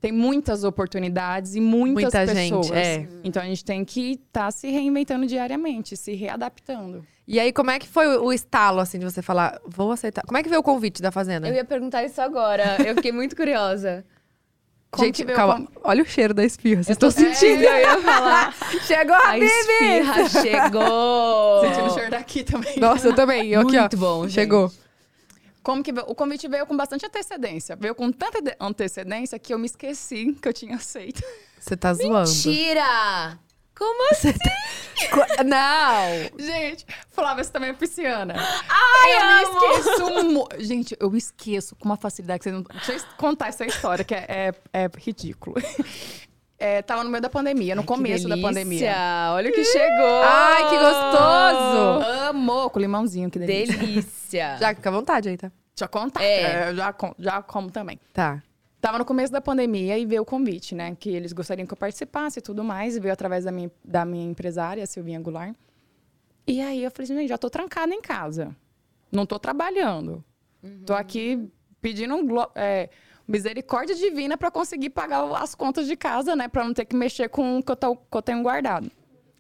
Tem muitas oportunidades e muitas Muita gente, pessoas. é. Então a gente tem que estar se reinventando diariamente, se readaptando. E aí, como é que foi o estalo, assim, de você falar, vou aceitar? Como é que veio o convite da Fazenda? Eu ia perguntar isso agora. Eu fiquei muito curiosa. Como gente, calma. com- Olha o cheiro da espirra, vocês tô estão sentindo? É, eu ia falar. Chegou a, A Bibi! esfirra chegou. Sentindo o cheiro daqui também. Nossa, eu também. Eu aqui, ó. Muito bom, gente. Como que veio? O convite veio com bastante antecedência. Veio com tanta antecedência que eu me esqueci que eu tinha aceito. Você tá zoando. Tira! Como assim? Co- Não! Gente, Flávia, você também é pisciana. Ai, eu amo! me esqueço. mu- Gente, eu esqueço com uma facilidade que vocês não. Deixa eu contar essa história, que é, é, é ridículo. É, tava no meio da pandemia, no começo da pandemia. Olha o que chegou. Ai, que gostoso! Amor, com limãozinho, que delícia. Delícia. Já fica à vontade aí, tá? Deixa eu contar. É. É, já, já como também. Tá. Tava no começo da pandemia e veio o convite, né? Que eles gostariam que eu participasse e tudo mais. E veio através da minha, da minha empresária, Silvinha Goulart. E aí eu falei assim, gente, já tô trancada em casa. Não tô trabalhando. Tô aqui pedindo um é, misericórdia divina para conseguir pagar as contas de casa, né? Para não ter que mexer com o que eu, tô- que eu tenho guardado.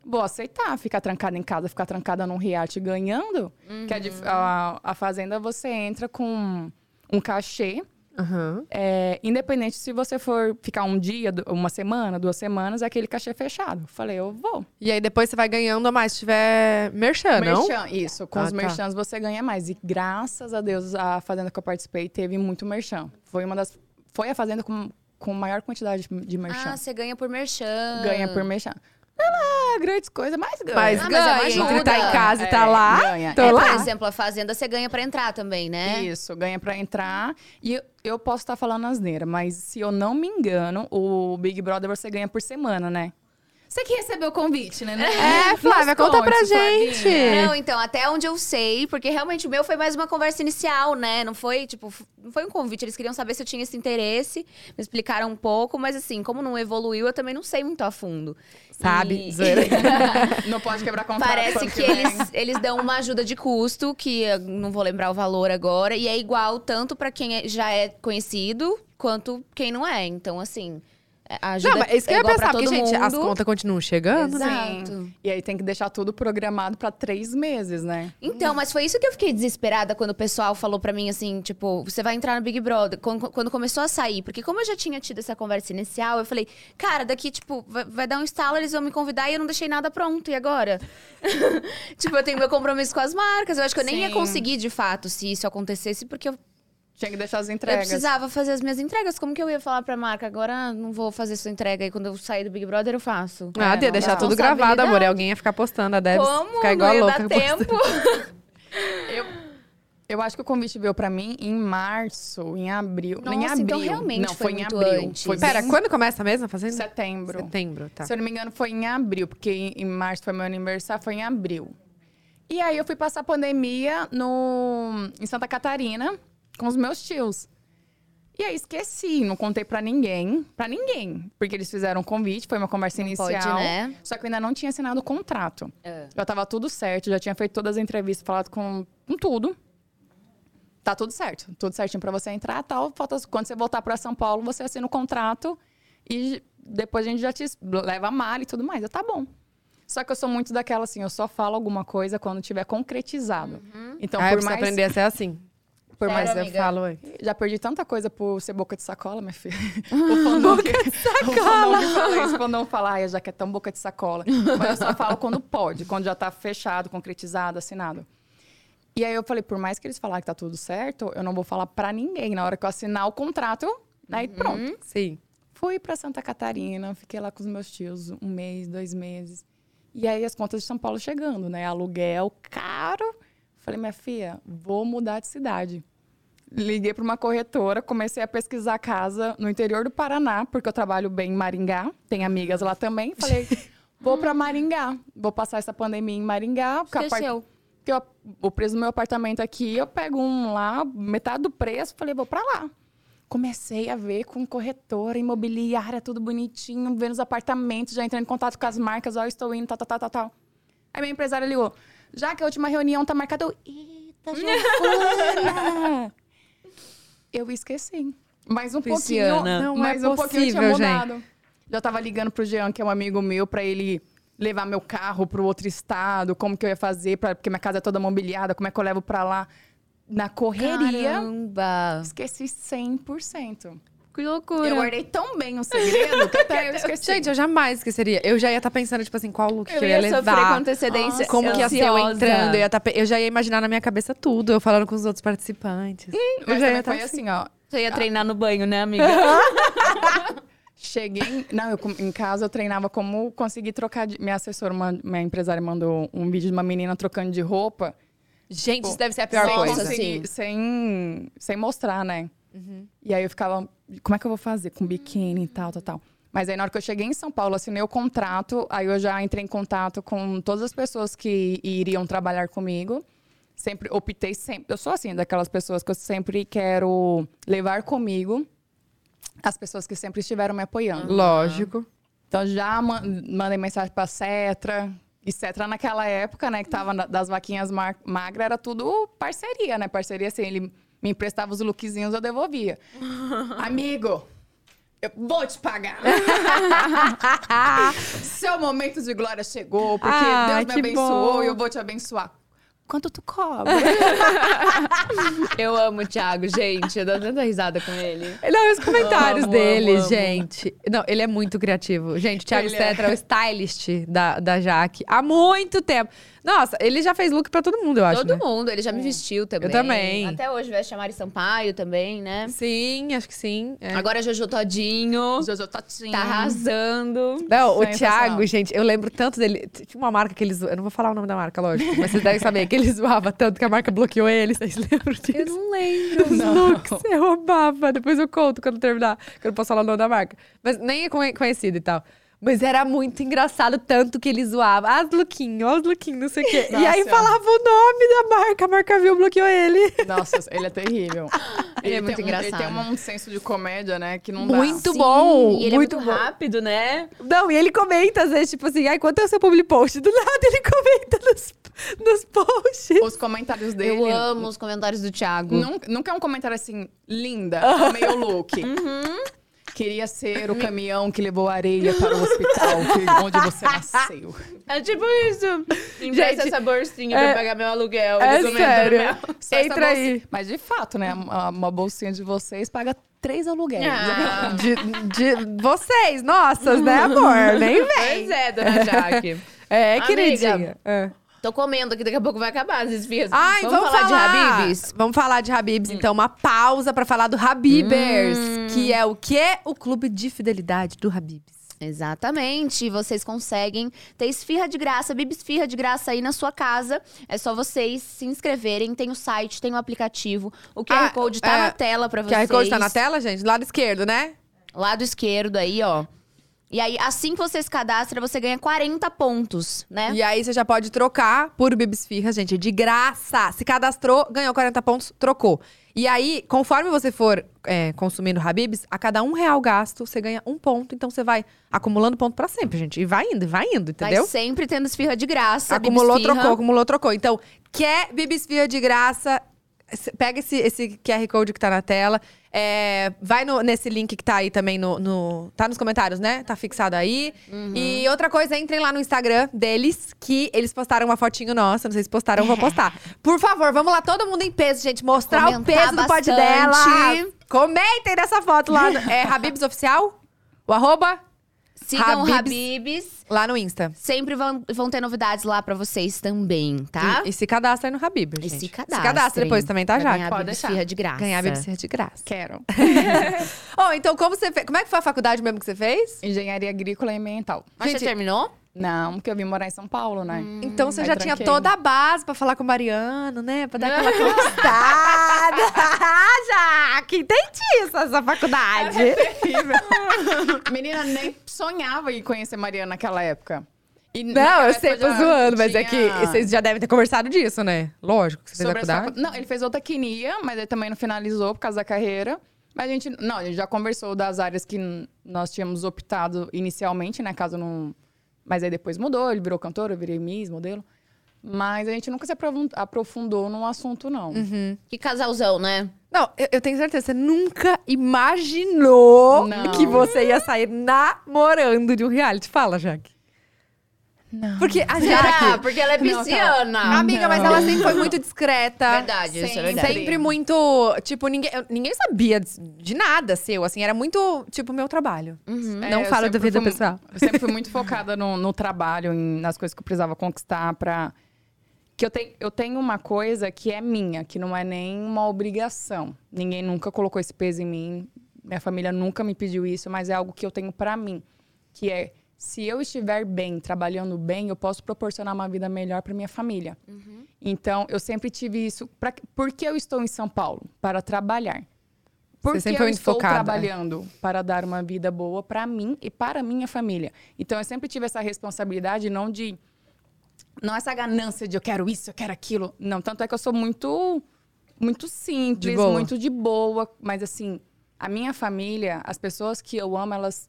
Vou aceitar, ficar trancada em casa, ficar trancada num riate ganhando. Que a, a, a fazenda você entra com um cachê Aham. É, independente se você for ficar um dia, uma semana, duas semanas, é aquele cachê fechado. Falei, eu vou. E aí depois você vai ganhando a mais se tiver merchan, não? Merchan, isso. Com Ah, os tá. merchans você ganha mais. E graças a Deus, a fazenda que eu participei teve muito merchan. Foi uma das. Foi a fazenda com, com maior quantidade de merchan. Ah, você ganha por merchan. ganha por merchan. Não é grandes coisas, mas ganha. Mas Ah, mas ganha. é uma Entre tá em casa e tá É, lá, ganha. tô É, lá. por exemplo, a fazenda você ganha pra entrar também, né? Isso, ganha pra entrar. E eu, eu posso estar falando asneira, mas se eu não me engano, o Big Brother você ganha por semana, né? Você que recebeu o convite, né? É, Flávia, Nos conta pra conte, gente. Flavinha. Não, então, até onde eu sei, porque realmente o meu foi mais uma conversa inicial, né? Não foi, tipo, não foi um convite. Eles queriam saber se eu tinha esse interesse, me explicaram um pouco, mas assim, como não evoluiu, eu também não sei muito a fundo. Sabe? E-. Não pode quebrar contrato. Parece que eles, eles dão uma ajuda de custo, que eu não vou lembrar o valor agora, e é igual tanto pra quem é- já é conhecido, quanto quem não é. Então, assim, ajuda Não, mas é isso que é eu ia igual pensar, porque, todo gente, as mundo. contas continuam chegando, né? Exato. Sim. E aí tem que deixar tudo programado pra três meses, né? Então, mas foi isso que eu fiquei desesperada quando o pessoal falou pra mim assim, tipo, você vai entrar no Big Brother. Quando, quando começou a sair. Porque como eu já tinha tido essa conversa inicial, eu falei, cara, daqui, tipo, vai, vai dar um estalo, eles vão me convidar e eu não deixei nada pronto. E agora? tipo, eu tenho meu compromisso com as marcas. Eu acho que eu nem ia conseguir, de fato, se isso acontecesse, porque eu, Tinha que deixar as eu entregas. precisava fazer as minhas entregas. Como que eu ia falar pra marca? Agora não vou fazer sua entrega e quando eu sair do Big Brother eu faço. Ah, É, ia deixar tudo gravado, amor. E alguém ia ficar postando, a Debs Como? ficar igual não ia louca. dar tempo. Eu, eu acho que o convite veio pra mim em março, em abril. em Nossa, abril. então realmente não, foi em muito abril. antes. Foi Pera, quando começa mesmo a fazenda? setembro. Setembro, tá. Se eu não me engano, foi em abril, porque em, em março foi meu aniversário, foi em abril. E aí eu fui passar a pandemia no, em Santa Catarina com os meus tios. E aí esqueci, não contei pra ninguém, pra ninguém, porque eles fizeram um convite, foi uma conversa Não inicial. pode, né? Só que eu ainda não tinha assinado o contrato. É. Já tava tudo certo, já tinha feito todas as entrevistas, falado com, com tudo. Tá tudo certo, tudo certinho pra você entrar, tal. Falta, quando você voltar pra São Paulo, você assina o contrato e depois a gente já te leva a mala e tudo mais. Eu, tá bom. Só que eu sou muito daquela assim, eu só falo alguma coisa quando tiver concretizado. Então, ah, eu por mais, aprender a ser assim. Por Sério, mais Mas eu amiga? falo, já perdi tanta coisa por ser boca de sacola, minha filha. O fandom que, o fandom que fala isso, o fandom fala, ai, já que é tão boca de sacola. Mas eu só falo quando pode, quando já tá fechado, concretizado, assinado. E aí eu falei, por mais que eles falarem que tá tudo certo, eu não vou falar pra ninguém. Na hora que eu assinar o contrato, aí pronto. Sim. Fui pra Santa Catarina, fiquei lá com os meus tios um mês, dois meses. E aí as contas de São Paulo chegando, né? Aluguel caro. Falei, minha filha, vou mudar de cidade. Liguei para uma corretora, comecei a pesquisar casa no interior do Paraná, porque eu trabalho bem em Maringá, tem amigas lá também. Falei, vou para Maringá, vou passar essa pandemia em Maringá. porque Esqueceu. eu- o preço do meu apartamento aqui, eu pego um lá, metade do preço, falei, vou pra lá. Comecei a ver com corretora, imobiliária, tudo bonitinho, vendo os apartamentos, já entrando em contato com as marcas, ó, estou indo, tal, tal, tal, tal, tal. Aí minha empresária ligou, já que a última reunião tá marcada, eu, eita, Giovana! eu esqueci. Mais um Pisciana. pouquinho, Não mais é um pouquinho eu tinha possível, gente. mudado. Já tava ligando pro Jean, que é um amigo meu, pra ele levar meu carro pro outro estado, como que eu ia fazer, pra, porque minha casa é toda mobiliada, como é que eu levo pra lá. Na correria, Caramba. esqueci 100%. Que loucura. Eu guardei tão bem o segredo que até eu esqueci. Gente, eu jamais esqueceria. Eu já ia estar pensando, tipo assim, qual look eu que eu ia, ia sofrer com levar. antecedência. Como que ia ser eu ansiosa. entrando? Eu, ia tá eu já ia imaginar na minha cabeça tudo, eu falando com os outros participantes. eu Mas já ia também tá foi assim, ó. Você ia treinar no banho, né, amiga? Cheguei. em- Não, eu, em casa eu treinava como conseguir trocar de. Minha assessora, uma- minha empresária, mandou um vídeo de uma menina trocando de roupa. Gente, Pô, isso deve ser a pior sem coisa. assim. Sem, sem mostrar, né? E aí eu ficava, como é que eu vou fazer? Com biquíni e tal, tal, tal. Mas aí na hora que eu cheguei em São Paulo, assinei o contrato, aí eu já entrei em contato com todas as pessoas que iriam trabalhar comigo. Sempre optei sempre. Eu sou assim, daquelas pessoas que eu sempre quero levar comigo as pessoas que sempre estiveram me apoiando. Lógico. Então já ma- mandei mensagem pra Cetra. E Cetra naquela época, né, que tava das vaquinhas magras, era tudo parceria, né? Parceria assim, ele me emprestava os lookzinhos, eu devolvia. Amigo, eu vou te pagar. Seu momento de glória chegou, porque Ah, Deus me abençoou bom. e eu vou te abençoar. Quanto tu cobra? Eu amo o Thiago, gente. Eu dou tanta risada com ele. Não, os comentários Amo, dele, amo, amo. gente. Não, ele é muito criativo. Gente, o Thiago Ele é. É o stylist da, da Jaque há muito tempo. Nossa, ele já fez look pra todo mundo, eu acho. Todo né? mundo, ele já me vestiu também. também. Até hoje veste a Mari Sampaio também, né? Sim, acho que sim. é. Agora Jojo Todinho. Jojo Totinho. Tá arrasando. Não, o. Thiago, gente, eu lembro tanto dele. Tinha uma marca que ele zoava. Eu não vou falar o nome da marca, lógico. Mas vocês devem saber que ele zoava tanto que a marca bloqueou ele. Vocês lembram disso? Eu não lembro. Os looks, eu roubava. Depois eu conto quando terminar, que eu não posso falar o nome da marca. Mas nem é conhe- conhecido e tal. Mas era muito engraçado, tanto que ele zoava. Ah, os lookinhos, ó, os lookinhos, não sei o quê. E aí Nossa. falava o nome da marca, a marca viu, bloqueou ele. Nossa, ele é terrível. Ele é muito tem um- engraçado. Ele tem um senso de comédia, né? Que não dá. Muito bom, E ele muito é muito bom. rápido, né? Não, e ele comenta, às vezes, tipo assim, ai, quanto é o seu public post? Do nada ele comenta nos, nos posts. Os comentários dele. Eu amo os comentários do Thiago. Nunca, nunca é um comentário assim, linda, meio look. Queria ser o caminhão que levou areia para o hospital, que- onde você nasceu. É tipo isso. Empresta essa bolsinha é- pra pagar meu aluguel. É Eles comentam sério. meu. Entra aí. Mas de fato, né? Uma, uma bolsinha de vocês paga três aluguéis. Ah, De, de vocês, nossas, né, amor? Nem vem. pois é, dona Jaque. É, Amiga. queridinha. É. Tô comendo aqui, daqui a pouco vai acabar as esfias. Ai, vamos, falar, de Habibs? Vamos falar de Habibs, então. Uma pausa pra falar do Habibers. Que é o quê? O clube de fidelidade do Habibs. Exatamente. Vocês conseguem ter esfirra de graça, bibisfirra de graça aí na sua casa. É só vocês se inscreverem. Tem o site, tem o aplicativo. O QR Ah, Code tá é, na tela pra Que vocês. a Code tá na tela, gente? Lado esquerdo, né? Lado esquerdo aí, ó. E aí, assim que você se cadastra, você ganha 40 pontos, né? E aí você já pode trocar por Bibisfirra, gente, de graça. Se cadastrou, ganhou 40 pontos, trocou. E aí, conforme você for é, consumindo Habibs, a cada um real gasto, você ganha um ponto. Então você vai acumulando ponto pra sempre, gente. E vai indo, vai indo, entendeu? Vai sempre tendo esfirra de graça. Acumulou, bibisfirra. trocou, acumulou, trocou. Então, quer Bibisfirra de graça? Pega esse, esse QR Code que tá na tela. É, vai no- nesse link que tá aí também no, no- Tá nos comentários, né? Tá fixado aí. Uhum. E outra coisa, entrem lá no Instagram deles, que eles postaram uma fotinho nossa. Não sei se postaram, vou postar. Por favor, vamos lá, todo mundo em peso, gente. Mostrar o Comentar peso do pod bastante. dela. Comentem nessa foto lá. É Habibs Oficial? O arroba? Sigam o Habibs. Habibs. Lá no Insta. Sempre vão, vão ter novidades lá pra vocês também, tá? E, e se cadastra no Habibs, E gente. se cadastrem. Se cadastra depois também, tá, já? ganhar Pode deixar. de graça. Ganhar Bibisfirra de graça. Quero. Oh, então como você fez? Como é que foi a faculdade mesmo que você fez? Engenharia agrícola e ambiental. Mas Gente, você terminou? Não, porque eu vim morar em São Paulo, né? Então você já tinha tranquei. toda a base pra falar com o Mariano, né? Pra dar aquela conquistada. já! Que entendi isso, essa faculdade. Terrível. Menina, nem sonhava em conhecer Mariana naquela época. E Não, eu sei, tô zoando, mas é que tinha vocês já devem ter conversado disso, né? Lógico que você fez a faculdade. Não, ele fez outra quinia, mas ele também não finalizou por causa da carreira. Mas a gente. Não, a gente já conversou das áreas que nós tínhamos optado inicialmente, né? Caso não. Mas aí depois mudou, ele virou cantor, eu virei Miss, modelo. Mas a gente nunca se aprofun- aprofundou num assunto, não. Uhum. Que casalzão, né? Não, eu, eu tenho certeza, você nunca imaginou Não. que você ia sair namorando de um reality. Fala, Jaque. Não. Porque a Será? Jaque... Porque ela é Não, tá. pisciana. Amiga, mas Não. ela sempre foi muito discreta. Verdade, isso é Sempre. verdade. Sempre muito, tipo, ninguém, eu- ninguém sabia de nada seu, assim, era muito, tipo, meu trabalho. Uhum. É, Não eu fala da sempre vida fui- pessoal. Eu sempre fui muito focada no, no trabalho, em- nas coisas que eu precisava conquistar pra. Que eu, tenho, eu tenho uma coisa que é minha, que não é nem uma obrigação. Ninguém nunca colocou esse peso em mim. Minha família nunca me pediu isso, mas é algo que eu tenho pra mim. Que é, se eu estiver bem, trabalhando bem, eu posso proporcionar uma vida melhor pra minha família. Então, eu sempre tive isso. Pra, por que eu estou em São Paulo? Para trabalhar. Porque sempre eu estou focada, é. trabalhando para dar uma vida boa para mim e para a minha família. Então, eu sempre tive essa responsabilidade, não de... Não essa ganância de eu quero isso, eu quero aquilo. Não, tanto é que eu sou muito... Muito simples, De muito de boa. Mas, assim, a minha família, as pessoas que eu amo, elas...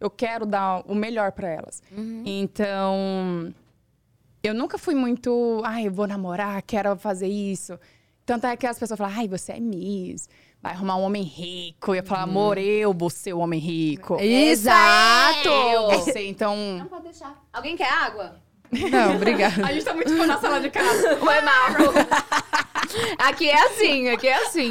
Eu quero dar o melhor para elas. Então... Eu nunca fui muito... Ai, eu vou namorar, quero fazer isso. Tanto é que as pessoas falam, ai, você é Miss, vai arrumar um homem rico. E eu falo, amor, eu vou ser o homem rico. Isso Exato! Eu vou ser, então. Não pode deixar. Alguém quer água? Não, obrigada. A gente tá muito na sala de casa. Foi mal. aqui é assim, aqui é assim.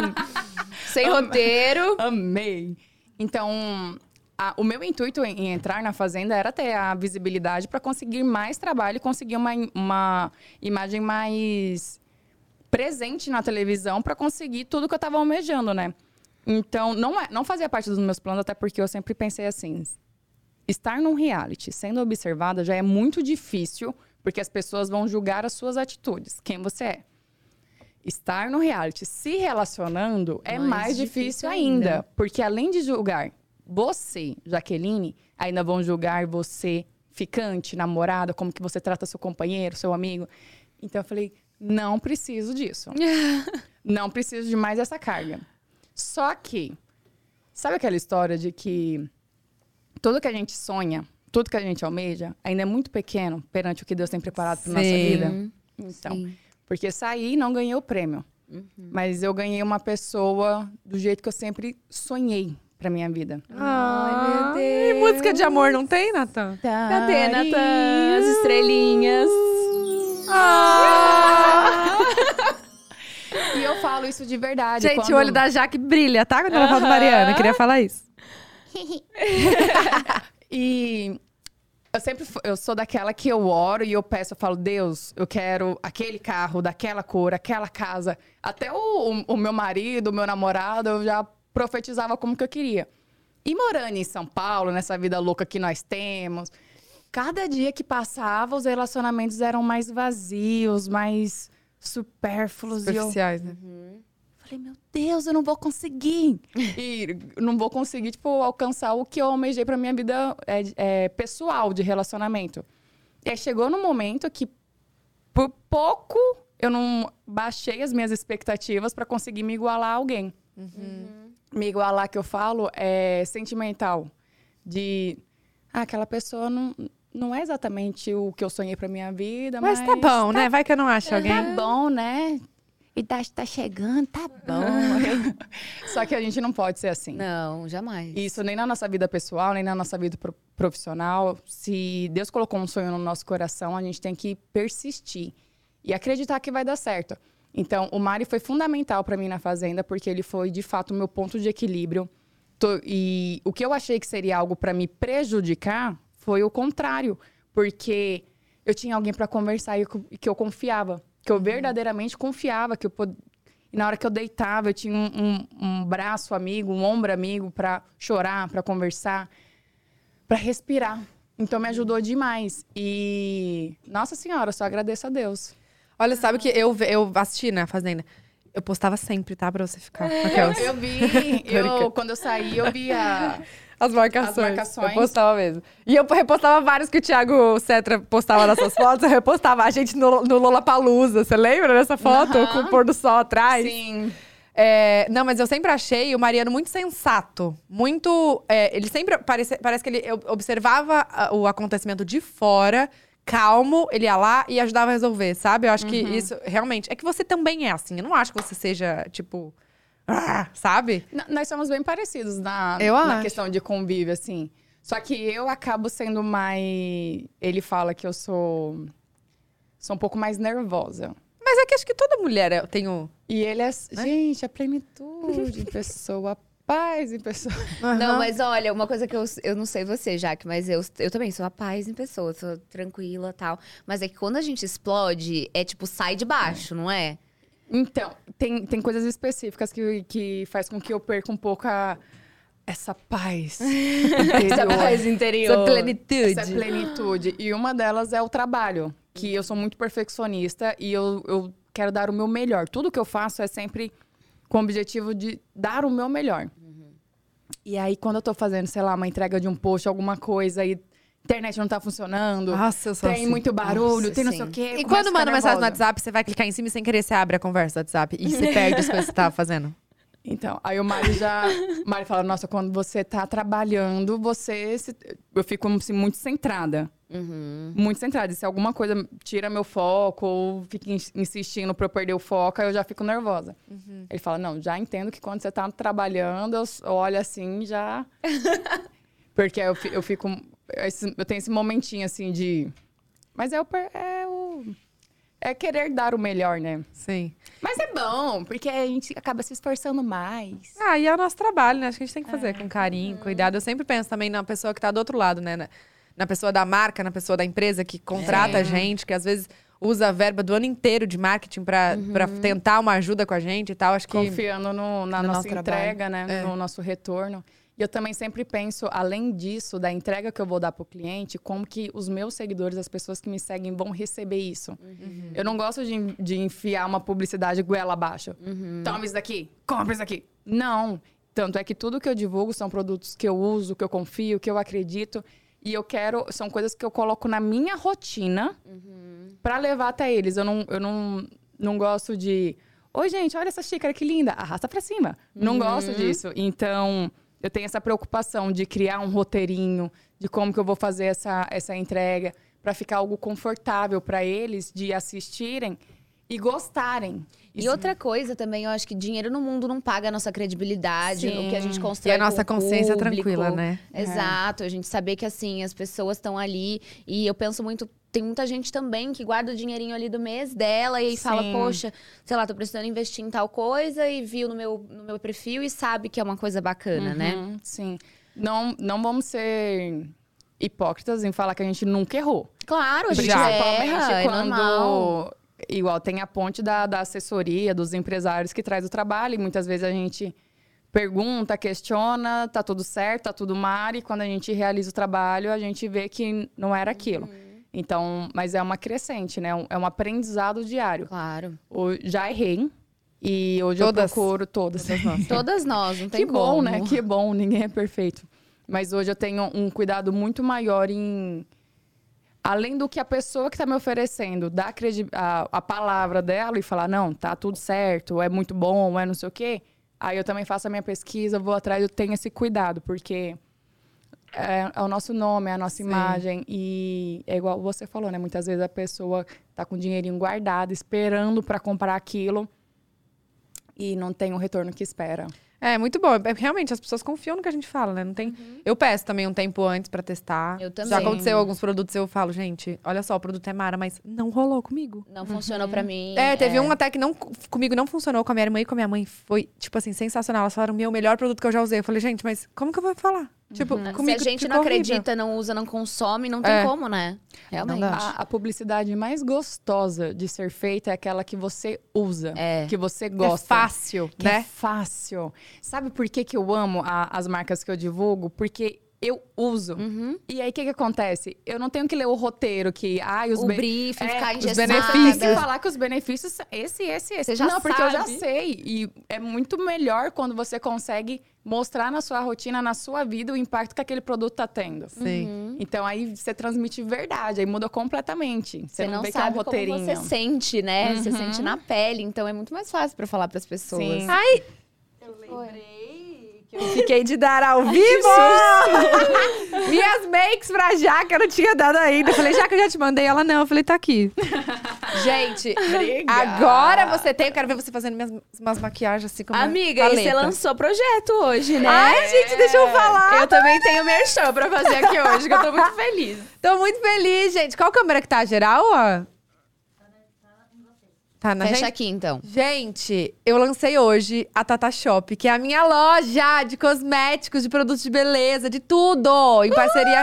Sem roteiro. Amei. Então, a- o meu intuito em, entrar na Fazenda era ter a visibilidade para conseguir mais trabalho e conseguir uma, uma imagem mais presente na televisão para conseguir tudo que eu estava almejando, né? Então, não, é, não fazia parte dos meus planos, até porque eu sempre pensei assim: estar num reality sendo observada já é muito difícil, porque as pessoas vão julgar as suas atitudes, quem você é. Estar no reality se relacionando é Mais mais, difícil difícil, ainda. ainda. Porque além de julgar você, Jaqueline, ainda vão julgar você, ficante, namorada, como que você trata seu companheiro, seu amigo. Então eu falei, não preciso disso. não preciso de mais essa carga. Só que, sabe aquela história de que tudo que a gente sonha, tudo que a gente almeja, ainda é muito pequeno perante o que Deus tem preparado para nossa vida? Então, Sim. porque saí e não ganhei o prêmio. Mas eu ganhei uma pessoa do jeito que eu sempre sonhei pra minha vida. Ai, meu E Deus. música de amor não tem, Natan? Cadê, Natan? As estrelinhas. E eu falo isso de verdade. Gente, quando- o olho da Jaque brilha, tá? Quando ela fala do Mariana. Eu queria falar isso. E eu sempre eu sou daquela que eu oro e eu peço, eu falo, Deus, eu quero aquele carro, daquela cor, aquela casa. Até o, o, o meu marido, o meu namorado, eu já profetizava como que eu queria. E morando em São Paulo, nessa vida louca que nós temos, cada dia que passava, os relacionamentos eram mais vazios, mais supérfluos. E eu, Superficiais, né? Falei, meu Deus, eu não vou conseguir. e não vou conseguir, tipo, alcançar o que eu almejei pra minha vida é, é, pessoal, de relacionamento. E aí chegou num momento que, por pouco, eu não baixei as minhas expectativas pra conseguir me igualar a alguém. Me igualar, que eu falo, é sentimental. De, ah, aquela pessoa não, não é exatamente o que eu sonhei pra minha vida, Mas mas... tá bom, né? Vai que eu não acho alguém. Tá bom, né? Idade tá chegando, tá bom. Só que a gente não pode ser assim. Não, jamais. Isso nem na nossa vida pessoal, nem na nossa vida pro- profissional. Se Deus colocou um sonho no nosso coração, a gente tem que persistir e acreditar que vai dar certo. Então, o Mari foi fundamental para mim na Fazenda, porque ele foi, de fato, o meu ponto de equilíbrio. Tô- e o que eu achei que seria algo para me prejudicar foi o contrário, porque eu tinha alguém para conversar e que eu confiava, que eu verdadeiramente confiava, que eu pod... E na hora que eu deitava, eu tinha um, um- um braço amigo, um ombro amigo para chorar, para conversar, para respirar. Então me ajudou demais. E nossa senhora, eu só agradeço a Deus. Olha, sabe que eu, eu assisti na Fazenda. Eu postava sempre, tá? Pra você ficar. Eu, Aquelas. eu vi, eu, quando eu saí, eu vi a, As marcações. As marcações. Eu postava mesmo. E eu repostava vários que o Thiago Cetra postava nessas fotos. Eu repostava a gente no, no Lollapalooza. Você lembra dessa foto? Aham. Com o pôr do sol atrás? Sim. É, não, mas eu sempre achei o Mariano muito sensato. Muito. é, ele sempre. Parece, parece que ele observava o acontecimento de fora, calmo, ele ia lá e ajudava a resolver, sabe? Eu acho que Uhum. isso realmente. É que você também é assim. Eu não acho que você seja, tipo. ah, sabe? N- Nós somos bem parecidos na, Eu na acho. questão de convívio, assim. Só que eu acabo sendo mais. Ele fala que eu sou. Sou um pouco mais nervosa. Mas é que acho que toda mulher é- tem o. E ele é. Gente, a plenitude pessoa, paz em pessoa. Não, mas olha, uma coisa que eu, eu não sei você, Jaque, mas eu, eu também sou a paz em pessoa, sou tranquila e tal. Mas é que quando a gente explode, é tipo, sai de baixo, não é? Então, tem, tem coisas específicas que, que faz com que eu perca um pouco a, essa paz. Essa paz interior. Essa plenitude. Essa plenitude. E uma delas é o trabalho, que eu sou muito perfeccionista e eu, eu quero dar o meu melhor. Tudo que eu faço é sempre com o objetivo de dar o meu melhor. E aí, quando eu tô fazendo, sei lá, uma entrega de um post, alguma coisa, e a internet não tá funcionando, Nossa, eu sou tem assim. muito barulho, Nossa, tem não sim. sei o quê. E quando manda mensagem no. WhatsApp, você vai clicar em cima e sem querer você abre a conversa do WhatsApp. E você perde as coisas que você tava fazendo. Então, aí o Mário já. O Mário fala: Nossa, quando você tá trabalhando, você. se- Eu fico assim, muito centrada. Uhum. Muito centrada. E se alguma coisa tira meu foco ou fica ins- insistindo pra eu perder o foco, aí eu já fico nervosa. Ele fala: Não, já entendo que quando você tá trabalhando, eu olho assim já. Porque eu, eu fico. esse- Eu tenho esse momentinho assim de. Mas é o, é o. É querer dar o melhor, né? Sim. Mas é bom, porque a gente acaba se esforçando mais. Ah, e é o nosso trabalho, né? Acho que a gente tem que fazer com carinho, cuidado. Eu sempre penso também na pessoa que tá do outro lado, né? Na, pessoa da marca, na pessoa da empresa que contrata a gente, que às vezes usa a verba do ano inteiro de marketing pra, pra tentar uma ajuda com a gente e tal. Acho que. Confiando no- na no nossa nosso trabalho. entrega, né? É. No nosso retorno. E eu também sempre penso, além disso, da entrega que eu vou dar pro cliente, como que os meus seguidores, as pessoas que me seguem, vão receber isso. Eu não gosto de, de enfiar uma publicidade goela abaixo. Toma isso daqui, compra isso daqui. Não. Tanto é que tudo que eu divulgo são produtos que eu uso, que eu confio, que eu acredito. E eu quero. São coisas que eu coloco na minha rotina pra levar até eles. Eu não, eu não, não gosto de. Oi, gente, olha essa xícara que linda. Arrasta pra cima. Não gosto disso. Então, eu tenho essa preocupação de criar um roteirinho de como que eu vou fazer essa, essa entrega pra ficar algo confortável pra eles de assistirem e gostarem. E outra coisa também, eu acho que dinheiro no mundo não paga a nossa credibilidade, Sim. o que a gente E constrói a nossa consciência público. tranquila, né? Exato, a gente saber que assim, as pessoas estão ali e eu penso muito, tem muita gente também que guarda o dinheirinho ali do mês dela e fala, poxa, sei lá, tô precisando investir em tal coisa e viu no meu, no meu perfil e sabe que é uma coisa bacana, né? Uhum, Sim. Não, não vamos ser hipócritas em falar que a gente nunca errou. Claro, a gente Já. erra, é normal. Igual tem a ponte da, da assessoria, dos empresários que traz o trabalho, e muitas vezes a gente pergunta, questiona, tá tudo certo, tá tudo mar, e quando a gente realiza o trabalho, a gente vê que não era aquilo. Uhum. Então, mas é uma crescente, né? É um aprendizado diário. Claro. Eu já errei, e hoje Todas. eu procuro todas. Todas nós, não tem Que bom, como. né? Que bom, ninguém é perfeito. Mas hoje eu tenho um cuidado muito maior em. Além do que a pessoa que está me oferecendo, dar credi- a, a palavra dela e falar, não, tá tudo certo, é muito bom, é não sei o quê. Aí eu também faço a minha pesquisa, vou atrás, eu tenho esse cuidado, porque é, é o nosso nome, é a nossa imagem. E é igual você falou, né? Muitas vezes a pessoa tá com o dinheirinho guardado, esperando para comprar aquilo e não tem o retorno que espera. É, muito bom. É, Realmente, as pessoas confiam no que a gente fala, né? Não tem... Eu peço também um tempo antes pra testar. Eu também. Já aconteceu alguns produtos, eu falo, gente, olha só, o produto é mara, mas não rolou comigo. Não funcionou pra mim. É, teve um até que não, comigo não funcionou, com a minha irmã e com a minha mãe. Foi, tipo assim, sensacional. Elas falaram, meu melhor produto que eu já usei. Eu falei, gente, mas como que eu vou falar? Tipo, Se comigo a gente não horrível. acredita, não usa, não consome, não tem É. como, né? Realmente. A, a publicidade mais gostosa de ser feita é aquela que você usa, É. que você É gosta. fácil, que é né? fácil. Sabe por que, que eu amo a- as marcas que eu divulgo? Porque eu uso. Uhum. E aí, o que, que acontece? Eu não tenho que ler o roteiro que... Ai, os O be- briefing, É, ficar os benefícios. Tem que falar que os benefícios são esse, esse, esse. Você já não, porque eu já sabe. sei. E é muito melhor quando você consegue mostrar na sua rotina, na sua vida, o impacto que aquele produto tá tendo. Sim. Então aí você transmite verdade, aí muda completamente. Você, Você não, não vê que é um sabe como roteirinho. você sente, né? Você sente na pele. Então é muito mais fácil pra falar pras pessoas. Sim. Ai! Eu lembrei eu fiquei de dar ao vivo! Minhas makes pra Jaque, eu não tinha dado ainda. Eu falei, Jaque, eu já te mandei. Ela, não. Eu falei, tá aqui. Gente, Obrigada. agora você tem... Eu quero ver você fazendo minhas, umas maquiagens assim como Amiga, e você lançou projeto hoje, né? Ai, gente, deixa eu falar. Eu também tenho merchan pra fazer aqui hoje, que eu tô muito feliz. Tô muito feliz, gente. Qual câmera que tá? Geral, ó? Tá na Fecha gente? aqui, então. Gente, eu lancei hoje a Tata Shop, que é a minha loja de cosméticos, de produtos de beleza, de tudo! Em parceria,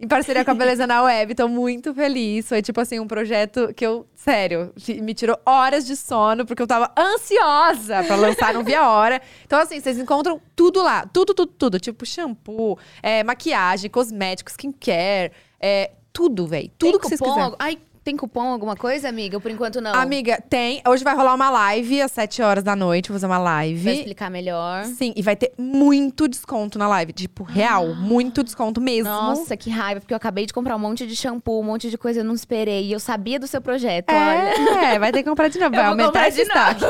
em parceria com a Beleza na Web. Tô muito feliz. Foi tipo assim, um projeto que eu, sério, me tirou horas de sono, porque eu tava ansiosa pra lançar, não via hora. Então, assim, vocês encontram tudo lá. Tudo, tudo, tudo. Tipo, shampoo, é, maquiagem, cosméticos, skincare, é, tudo, velho. Tudo Tem que vocês cupom? quiserem. Ai, tem cupom alguma coisa, amiga? Por enquanto não. Amiga, tem. Hoje vai rolar uma live às 7 horas da noite. Vou fazer uma live. Vai explicar melhor. Sim, e vai ter muito desconto na live. Tipo, real. Muito desconto mesmo. Nossa, que raiva, porque eu acabei de comprar um monte de shampoo, um monte de coisa, eu não esperei. E eu sabia do seu projeto, olha. É, vai ter que comprar de novo. Vai aumentar esse de destaque.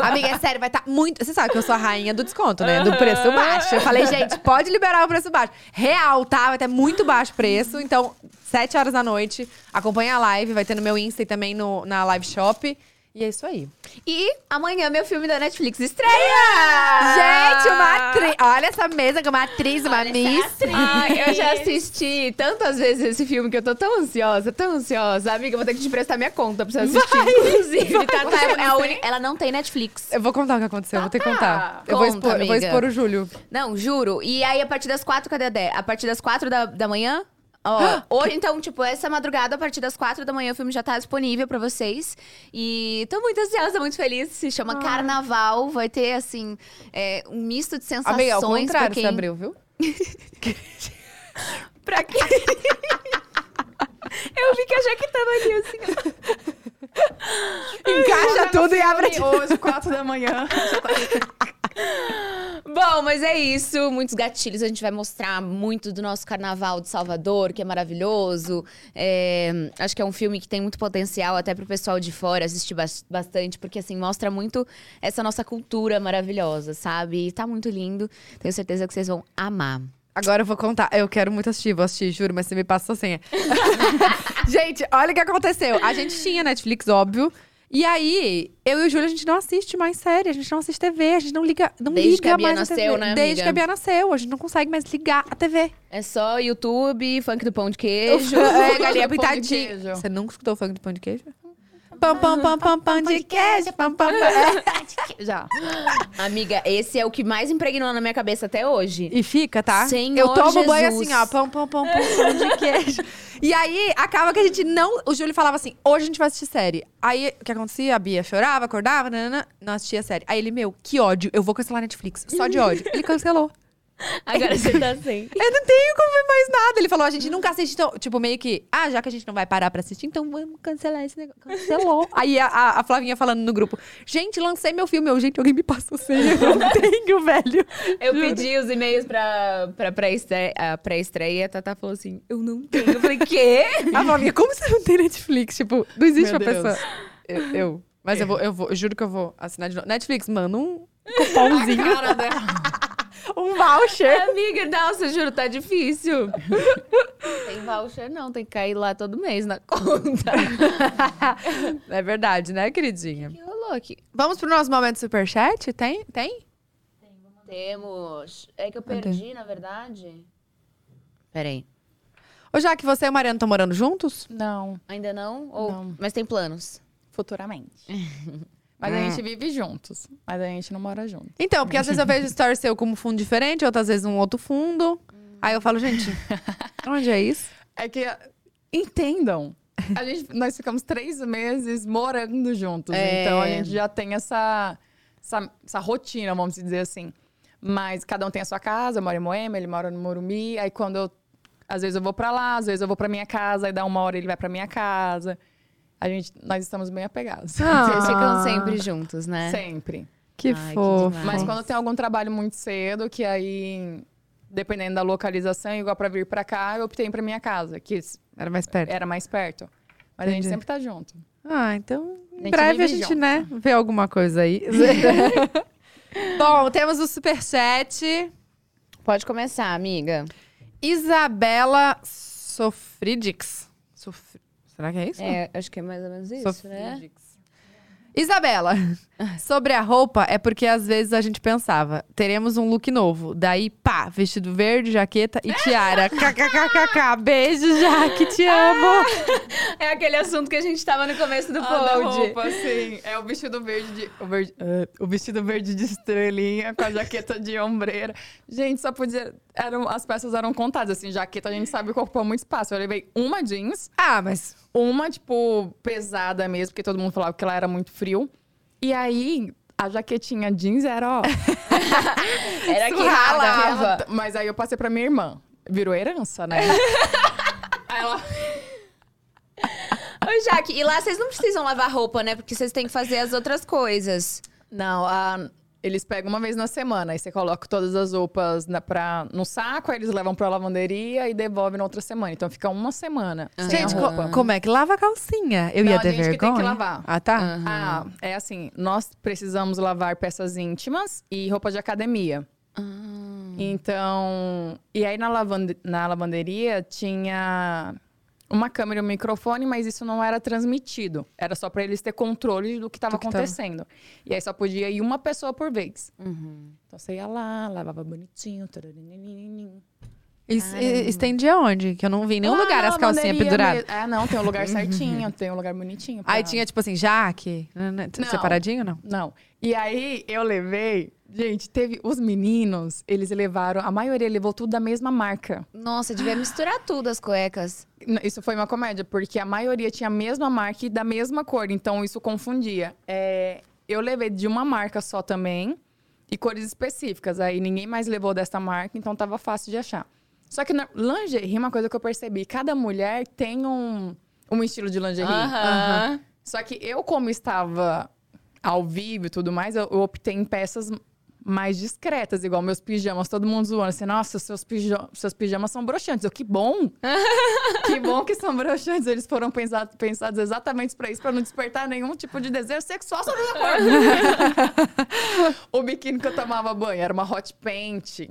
Amiga, é sério, vai estar muito. Você sabe que eu sou a rainha do desconto, né? Do preço baixo. Eu falei, gente, pode liberar o preço baixo. Real, tá? Vai ter muito baixo preço. Então, 7 horas da noite, acompanha a live, vai ter no meu Insta e também no, na live shop. E é isso aí. E amanhã meu filme da Netflix estreia! Gente, uma atriz. Olha essa mesa com uma atriz, uma miss. Ai, eu já assisti tantas vezes esse filme que eu tô tão ansiosa, tão ansiosa. Amiga, eu vou ter que te prestar minha conta pra você assistir. Inclusive, tá, tá, é a uni- ela não tem Netflix. Eu vou contar o que aconteceu, vou ter que contar. Eu vou expor, eu vou expor o Júlio. Não, juro. E aí, a partir das quatro, cadê a Dé? A partir das quatro da, da manhã? Ó, hoje, então, tipo, essa madrugada, a partir das quatro da manhã, o filme já tá disponível pra vocês. E tô muito ansiosa, muito feliz. Se chama Carnaval. Vai ter, assim, é, um misto de sensações. Amiga, ao pra contrário, quem... você abriu, viu? Pra quem... Eu vi que a Jaque tava ali, assim. ó. Encaixa tudo e abre. Hoje, quatro da manhã. Bom, mas é isso. Muitos gatilhos. A gente vai mostrar muito do nosso carnaval de Salvador, que é maravilhoso. É, acho que é um filme que tem muito potencial até pro pessoal de fora assistir bas- bastante, porque assim, mostra muito essa nossa cultura maravilhosa, sabe? E tá muito lindo. Tenho certeza que vocês vão amar. Agora eu vou contar. Eu quero muito assistir, vou assistir, juro, mas você me passa a senha. gente, olha o que aconteceu. A gente tinha Netflix, óbvio. E aí, eu e o Júlio, a gente não assiste mais série, a gente não assiste TV, a gente não liga, não Desde liga que a Bia mais a nasceu, TV. né, Desde amiga? que a Bia nasceu, a gente não consegue mais ligar a TV. É só YouTube, funk do pão de queijo. É, galinha pintadinha. Você nunca escutou funk do pão de queijo? Pam, pam, pam, pam, pam de queijo, pam, pam, pam. Já. Amiga, esse é o que mais impregnou na minha cabeça até hoje. E fica, tá? Senhor eu tomo banho Jesus. assim, ó, pão, pão, pão, pão, pão de queijo. E aí, acaba que a gente não... O Júlio falava assim, hoje a gente vai assistir série. Aí, o que acontecia? A Bia chorava, acordava, nanana, não assistia a série. Aí ele, meu, que ódio, eu vou cancelar a Netflix. Só de ódio. Ele cancelou. Agora você tá sem. Eu não tenho como ver mais nada. Ele falou, a gente nunca assiste, então, tipo, meio que, ah, já que a gente não vai parar pra assistir, então vamos cancelar esse negócio. Cancelou. Aí a, a, a Flavinha falando no grupo, gente, lancei meu filme. Eu, gente, alguém me passou senha. Eu não tenho, velho. Eu pedi os e-mails pra, pra pré-estreia. A pré-estreia, a Tata falou assim: Eu não tenho. Eu falei, quê? A Flavinha, como você não tem Netflix? Tipo, não existe Meu uma Deus. pessoa. Eu, eu. Mas eu vou, eu vou, eu juro que eu vou assinar de novo. Netflix, manda um cupomzinho, Cara dela. Um voucher. Amiga, nossa, juro, tá difícil. tem voucher, não, tem que cair lá todo mês na conta. É verdade, né, queridinha? que rolou aqui? Vamos pro nosso momento superchat? Tem? Tem? Temos. É que eu perdi, na verdade. Peraí. Ô, já que você e o Mariano estão morando juntos? Não, Ainda não? Ou... Não. Mas tem planos. futuramente. Mas a gente vive juntos. Mas a gente não mora junto. Então, porque às vezes eu vejo story seu como fundo diferente, outras vezes um outro fundo. Aí eu falo, gente, onde é isso? É que entendam. A gente, nós ficamos três meses morando juntos. É. Então a gente já tem essa, essa, essa rotina, vamos dizer assim. Mas cada um tem a sua casa, eu moro em Moema, ele mora no Morumbi. Aí quando eu. Às vezes eu vou pra lá, às vezes eu vou pra minha casa, aí dá uma hora ele vai pra minha casa. A gente, nós estamos bem apegados. Ah. Vocês ficam sempre juntos, né? Sempre. Que Ai, que fofo. demais. Mas quando tem algum trabalho muito cedo, que aí, dependendo da localização, igual pra vir pra cá, eu optei pra minha casa, que Era mais perto. era mais perto. Mas a Entendi. gente sempre tá junto. Ah, então A em gente breve a gente, junto. né, vê alguma coisa aí. Bom, temos o superchat. Pode começar, amiga. Isabela Sofridix. Sof... Será que é isso? É, acho que é mais ou menos isso, né? Sofridix. Isabela, sobre a roupa é porque às vezes a gente pensava, teremos um look novo. Daí, pá, vestido verde, jaqueta e tiara. KKKKK, beijo, Jaque, te amo. É aquele assunto que a gente tava no começo do Ah, da pod. roupa, sim. É o vestido verde de. O, verde- ah, o vestido verde de estrelinha com a jaqueta de ombreira. Gente, só podia. Eram, as peças eram contadas, assim. Jaqueta a gente sabe que ocupa muito espaço. Eu levei uma jeans, Ah, mas uma, tipo, pesada mesmo, porque todo mundo falava que ela era muito frio. E aí. A jaquetinha jeans era, ó. Era que ralava. Mas aí eu passei pra minha irmã. Virou herança, né? aí ela. Ô, Jaque, e lá vocês não precisam lavar roupa, né? Porque vocês têm que fazer as outras coisas. Não, a- eles pegam uma vez na semana. Aí você coloca todas as roupas na, pra, no saco, aí eles levam pra lavanderia e devolvem na outra semana. Então fica uma semana sem gente, co- como é que lava a calcinha? Eu Não, ia ter gente que tem vergonha. que lavar. Ah, tá. Ah, é assim, nós precisamos lavar peças íntimas e roupa de academia. Então, e aí na, lavande- na lavanderia tinha uma câmera e um microfone, mas isso não era transmitido. Era só pra eles ter controle do que estava tava. acontecendo. E aí só podia ir uma pessoa por vez. Uhum. Então você ia lá, lavava bonitinho. Isso, estendia onde? Que eu não vi em nenhum Lá lugar as calcinhas penduradas. É, não, tem um lugar certinho, tem um lugar bonitinho. pra- Aí tinha, tipo assim, jaque, né, né, Não. separadinho, não? Não. E aí eu levei. Gente, teve os meninos, eles levaram. A maioria levou tudo da mesma marca. Nossa, devia misturar tudo as cuecas. Isso foi uma comédia, porque a maioria tinha a mesma marca e da mesma cor, então isso confundia. É, eu levei de uma marca só também e cores específicas. Aí ninguém mais levou dessa marca, então tava fácil de achar. Só que na lingerie, uma coisa que eu percebi, cada mulher tem um, um estilo de lingerie. Só que eu, como estava ao vivo e tudo mais, eu, eu optei em peças mais discretas, igual meus pijamas, todo mundo zoando assim, nossa, seus, pija seus pijamas são broxantes. Eu, que bom! que bom que são broxantes. Eles foram pensados, pensados exatamente pra isso, pra não despertar nenhum tipo de desejo sexual sobre o corpo. o biquíni que eu tomava banho era uma hot paint.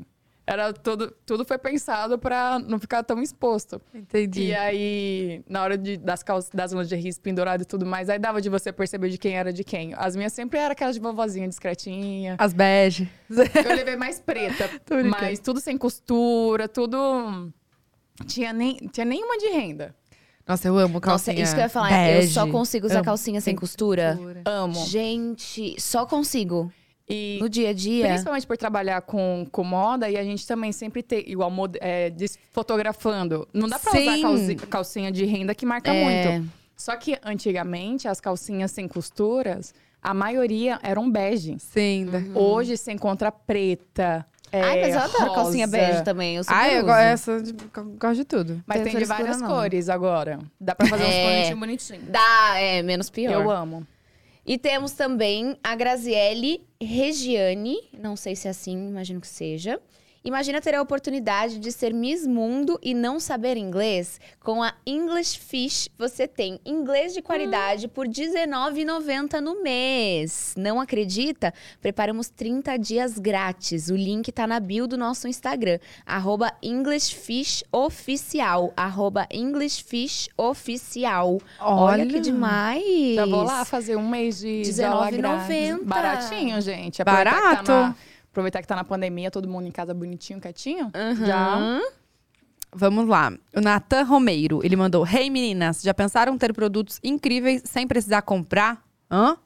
Era tudo, tudo foi pensado pra não ficar tão exposto. Entendi. E aí, na hora de, das, calças, das lingeries penduradas e tudo mais, aí dava de você perceber de quem era de quem. As minhas sempre eram aquelas de vovozinha, discretinha. As bege. Eu levei mais preta, mas tudo sem costura, tudo... Tinha, nem, tinha nenhuma de renda. Nossa, eu amo Nossa, calcinha isso que eu ia falar. bege. Eu só consigo usar Amo. calcinha sem costura. Amo. Gente, só consigo. E No dia a dia. principalmente por trabalhar com, com moda, e a gente também sempre ter, igual, é, fotografando. Não dá pra usar Sim. calci- calcinha de renda que marca É. muito. Só que antigamente, as calcinhas sem costuras, a maioria eram bege. Sim. da- Hoje você encontra preta. é, Ai, mas eu adoro rosa. calcinha bege também. Eu Ai, eu uso. go- essa, de- eu gosto de tudo. Mas Tem tem, de várias não. cores agora. Dá pra fazer uns É. correntinhos bonitinhos. Dá, é, menos pior. Eu amo. E temos também a Graziele Regiane, não sei se é assim, imagino que seja. Imagina ter a oportunidade de ser Miss Mundo e não saber inglês? Com a English Fish, você tem inglês de qualidade por R$19,90 no mês. Não acredita? Preparamos 30 dias grátis. O link tá na bio do nosso Instagram, arroba EnglishFishOficial, arroba EnglishFishOficial. Olha, que demais! Já vou lá fazer um mês de de aula grátis. R$19,90. Baratinho, gente. Barato. Aproveitar que tá na pandemia, todo mundo em casa bonitinho, quietinho. Já. Vamos lá. O Natan Romeiro, ele mandou: Hey meninas, já pensaram ter produtos incríveis sem precisar comprar? Hã?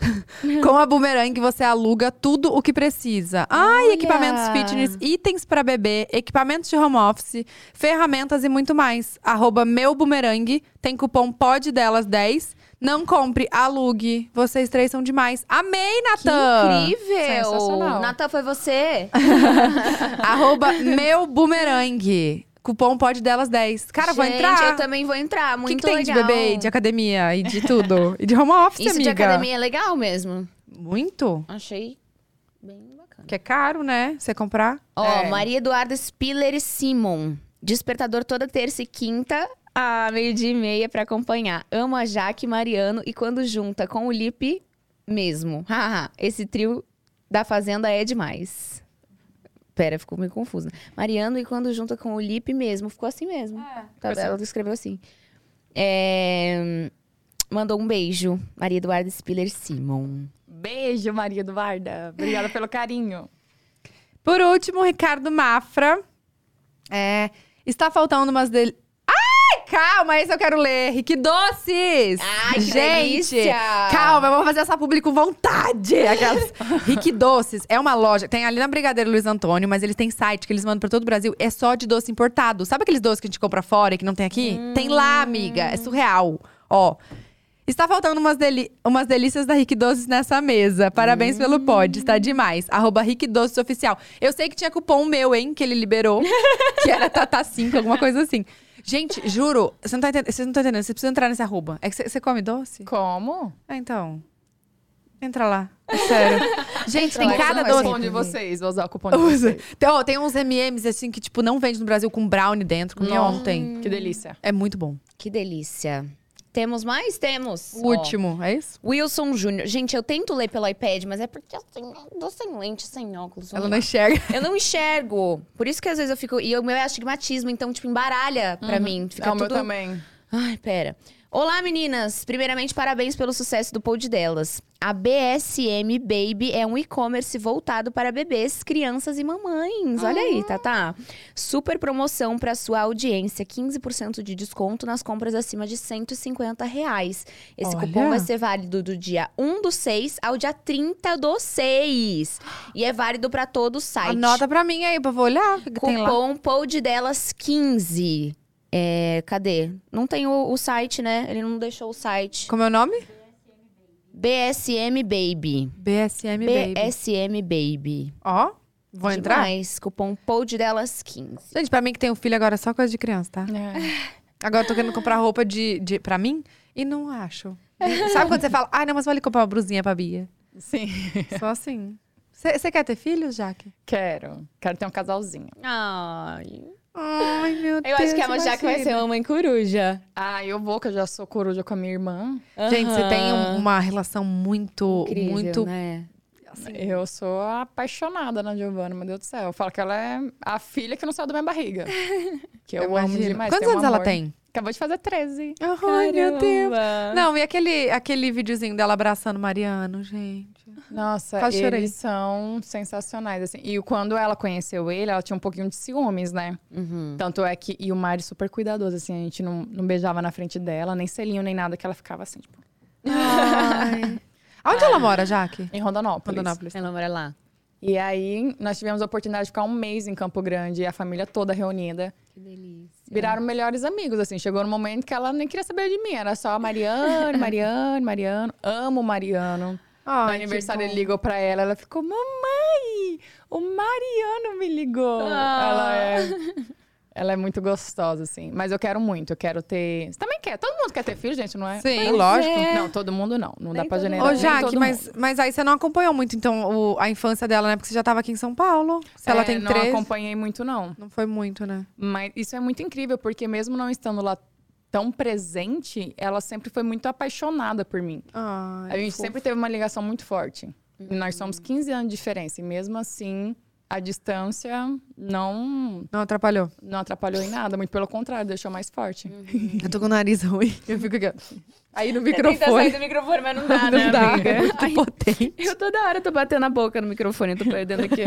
Com a Boomerang você aluga tudo o que precisa. Ai, Olha! equipamentos fitness, itens para bebê, equipamentos de home office, ferramentas e muito mais. Arroba meu Boomerang, tem cupom POD delas 10. Não compre, alugue. Vocês três são demais. Amei, Que Natan! incrível! Sensacional. Natan, foi você? Arroba meu Boomerang. Cupom POD delas 10. Cara, vou Gente, entrar. eu também vou entrar. O que, Muito que tem legal. de bebê, de academia e de tudo? e de home office, Isso de amiga? academia é legal mesmo. Muito. Achei bem bacana. Que é caro, né? Você comprar. Ó, É. Maria Eduarda Spiller e Simon. Despertador toda terça e quinta, a meio-dia e meia pra acompanhar. Amo a Jaque e Mariano e quando junta com o Lipe, mesmo. Haha, Esse trio da Fazenda é demais. Pera, ficou meio confusa. Mariano e quando junta com o Lipe mesmo. Ficou assim mesmo. Tá, assim. ela escreveu assim. É, Mandou um beijo. Maria Eduarda Spiller Simon. Beijo, Maria Eduarda. Obrigada pelo carinho. Por último, Ricardo Mafra. É, está faltando umas dele. Ai, calma, esse eu quero ler. Rick Doces! Ai, Gente, delícia! calma, eu vou fazer essa publi com vontade. Aquelas... Rick Doces é uma loja, tem ali na Brigadeiro Luiz Antônio, mas eles têm site que eles mandam pra todo o Brasil. É só de doce importado. Sabe aqueles doces que a gente compra fora e que não tem aqui? Tem lá, amiga. É surreal. Ó. Está faltando umas, deli- umas delícias da Rick Doces nessa mesa. Parabéns pelo pod, está demais. Arroba Rick Doces Oficial. Eu sei que tinha cupom meu, hein, que ele liberou. que era Tata5, alguma coisa assim. Gente, juro, você não tá entendendo, vocês não estão entendendo. Você precisa entrar nesse arroba. É que você- come doce? Como? Ah, então. Entra lá. É sério. Gente, tem lá, cada doce. cupom de vocês. Vou usar o cupom de Usa. vocês. Tem, ó, tem uns MMs assim que, tipo, não vende no Brasil com brownie dentro. Comi ontem. Que delícia. É muito bom. Que delícia. Temos mais? Temos. O último, é isso? Wilson Júnior. Gente, eu tento ler pelo iPad, mas é porque assim, eu tô sem lente, sem óculos. Ela vamos não lá. enxerga. Eu não enxergo. Por isso que às vezes eu fico. E o meu é astigmatismo, então, tipo, embaralha pra mim. Fica é o meu tudo... também. Ai, pera. Olá, meninas! Primeiramente, parabéns pelo sucesso do pod delas. A BSM Baby é um e-commerce voltado para bebês, crianças e mamães. Olha aí, Tatá. Super promoção para sua audiência. 15% de desconto nas compras acima de 150 reais. Esse Olha. cupom vai ser válido do dia 1 do 6 ao dia 30 do 6. E é válido para todo o site. Anota pra mim aí, pra eu vou olhar. Que tem lá? Cupom pod delas 15. É, cadê? Não tem o, o site, né? Ele não deixou o site. Como é o nome? BSM Baby. BSM Baby. BSM Baby. Ó, vou entrar? Demais. Cupom pod delas 15. Gente, pra mim que tem um filho agora é só coisa de criança, tá? É. Agora eu tô querendo comprar roupa de, de, pra mim e não acho. Sabe quando você fala, ai, não, mas vou ali comprar uma brusinha pra Bia? Sim. Só assim. Você quer ter filhos, Jaque? Quero. Quero ter um casalzinho. Ai. Ai, meu Deus. Eu acho que a Jaque vai ser uma mãe coruja. Ah, eu vou, que eu já sou coruja com a minha irmã. Gente, você tem um- uma relação muito, Incrível, muito... né? assim, Eu sou apaixonada na Giovana, meu Deus do céu. Eu falo que ela é a filha que não saiu da minha barriga. Que eu, amo imagino. demais. Quantos um anos ela amor. tem? Acabou de fazer 13. Ai, meu Deus. Caramba. Não, e aquele, aquele videozinho dela abraçando Mariano, gente. Nossa, Quase chorei. eles são sensacionais, assim. E quando ela conheceu ele, ela tinha um pouquinho de ciúmes, né? Uhum. Tanto é que... E o Mari super cuidadoso, assim. A gente não, não beijava na frente dela, nem selinho, nem nada. Que ela ficava assim, tipo... Ai. Onde ela mora, Jaque? Em Rondonópolis. Rondonópolis. Ela mora lá. E aí, nós tivemos a oportunidade de ficar um mês em Campo Grande. E a família toda reunida. Que delícia. Viraram melhores amigos, assim. Chegou no momento que ela nem queria saber de mim. Era só Mariano, Mariano, Mariano. Amo o Mariano. Ai, no aniversário ele ligou pra ela, ela ficou, mamãe, o Mariano me ligou. Ah. Ela é. Ela é muito gostosa, assim. Mas eu quero muito, eu quero ter. Você também quer? Todo mundo quer ter filho, gente, não é? Sim, Pois lógico. é. Não, todo mundo não. Não dá Nem pra todo generalizar. Ô, Jaque, mas, mas aí você não acompanhou muito, então, o- a infância dela, né? Porque você já tava aqui em São Paulo. Se ela É, tem não três. acompanhei muito, não. Não foi muito, né? Mas isso é muito incrível, porque mesmo não estando lá tão presente, ela sempre foi muito apaixonada por mim. Ai, A gente fofo. sempre teve uma ligação muito forte. E nós somos 15 anos de diferença. E mesmo assim, a distância não, Não atrapalhou. não atrapalhou em nada. Muito pelo contrário, deixou mais forte. Eu tô com o nariz ruim. Eu fico aqui. Aí no Tenta sair microfone. do microfone, mas não dá, Não né, dá. amiga? É muito Ai, potente. eu toda hora tô batendo a boca no microfone, eu tô perdendo aqui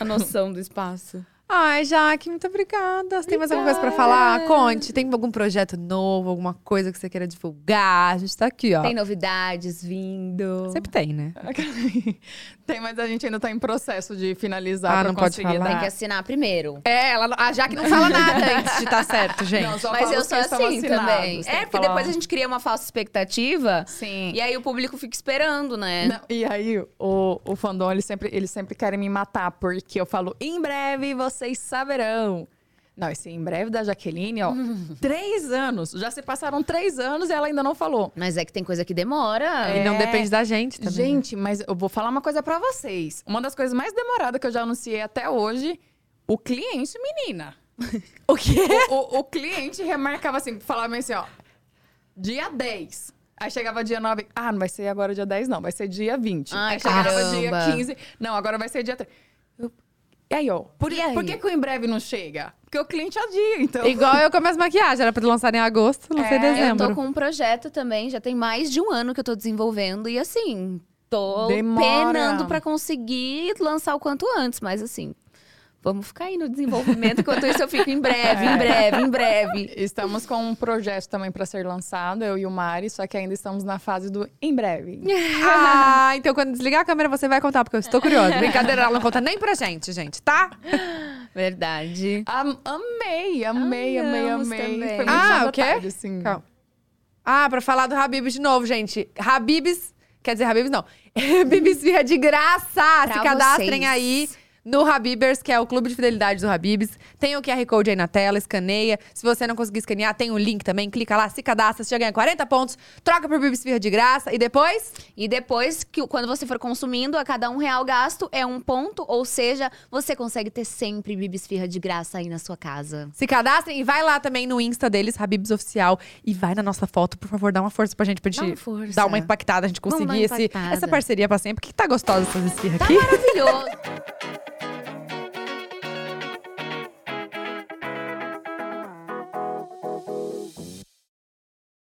a noção do espaço. Ai, Jaque, muito obrigada. Você tem mais alguma coisa pra falar? Conte. Tem algum projeto novo, alguma coisa que você queira divulgar? A gente tá aqui, ó. Tem novidades vindo. Sempre tem, né? Tem, mas a gente ainda tá em processo de finalizar Ah, pra não pode falar? Tem que assinar primeiro. É, ela, a Jaque não fala nada antes de estar certo, gente. Não, Mas eu sou assim também. É, que porque falar- depois a gente cria uma falsa expectativa. Sim. E aí o público fica esperando, né? Não, e aí, o, o fandom, eles sempre, eles sempre querem me matar, porque eu falo, em breve vocês saberão. Não, esse em breve da Jaqueline, ó, três anos. Já se passaram três anos e ela ainda não falou. Mas é que tem coisa que demora. E não É. depende da gente também. né? Gente, mas eu vou falar uma coisa pra vocês. Uma das coisas mais demoradas que eu já anunciei até hoje, o cliente, menina. O quê? O, o- o cliente remarcava assim, falava assim, ó, dia 10. Aí chegava dia 9, ah, não vai ser agora dia 10, não, vai ser dia 20. Ai, aí chegava caramba. dia 15, não, agora vai ser dia 3. Eu- E aí, ó, por, E aí? por que, que o em breve não chega? Porque o cliente adia, então. Igual eu com as maquiagens. Era pra lançar em agosto, lancei em É, Eu dezembro. tô com um projeto também, já tem mais de um ano que eu tô desenvolvendo. E assim, tô Demora. penando pra conseguir lançar o quanto antes. Mas assim, vamos ficar aí no desenvolvimento. Enquanto isso, eu fico em breve, em breve, em breve. Estamos com um projeto também pra ser lançado, eu e o Mari, só que ainda estamos na fase do em breve. Ah, então quando desligar a câmera você vai contar, porque eu estou curiosa. Brincadeira, ela não conta nem pra gente, gente, tá? Verdade. Am- amei, amei, amei, amei. Foi Ah, o quê? tarde, assim. Calma. Ah, pra falar do Habibs de novo, gente. Habibs, quer dizer, Habibs não. Habibs Via de graça. Se Pra cadastrem vocês. aí no Habibers, que é o clube de fidelidade do Habibs. Tem o QR Code aí na tela, escaneia. Se você não conseguir escanear, tem o link também. Clica lá, se cadastra, você já ganha 40 pontos. Troca por Bibis Firra de graça. E depois? E depois, que quando você for consumindo, a cada um real gasto é um ponto. Ou seja, você consegue ter sempre Bibis Firra de graça aí na sua casa. Se cadastrem e vai lá também no Insta deles, Habibs Oficial. E vai na nossa foto, por favor, dá uma força pra gente, pra Dá gente uma força. dar uma impactada, a gente conseguir esse, essa parceria pra sempre. Que tá gostosa essas esfirras Tá aqui. maravilhoso.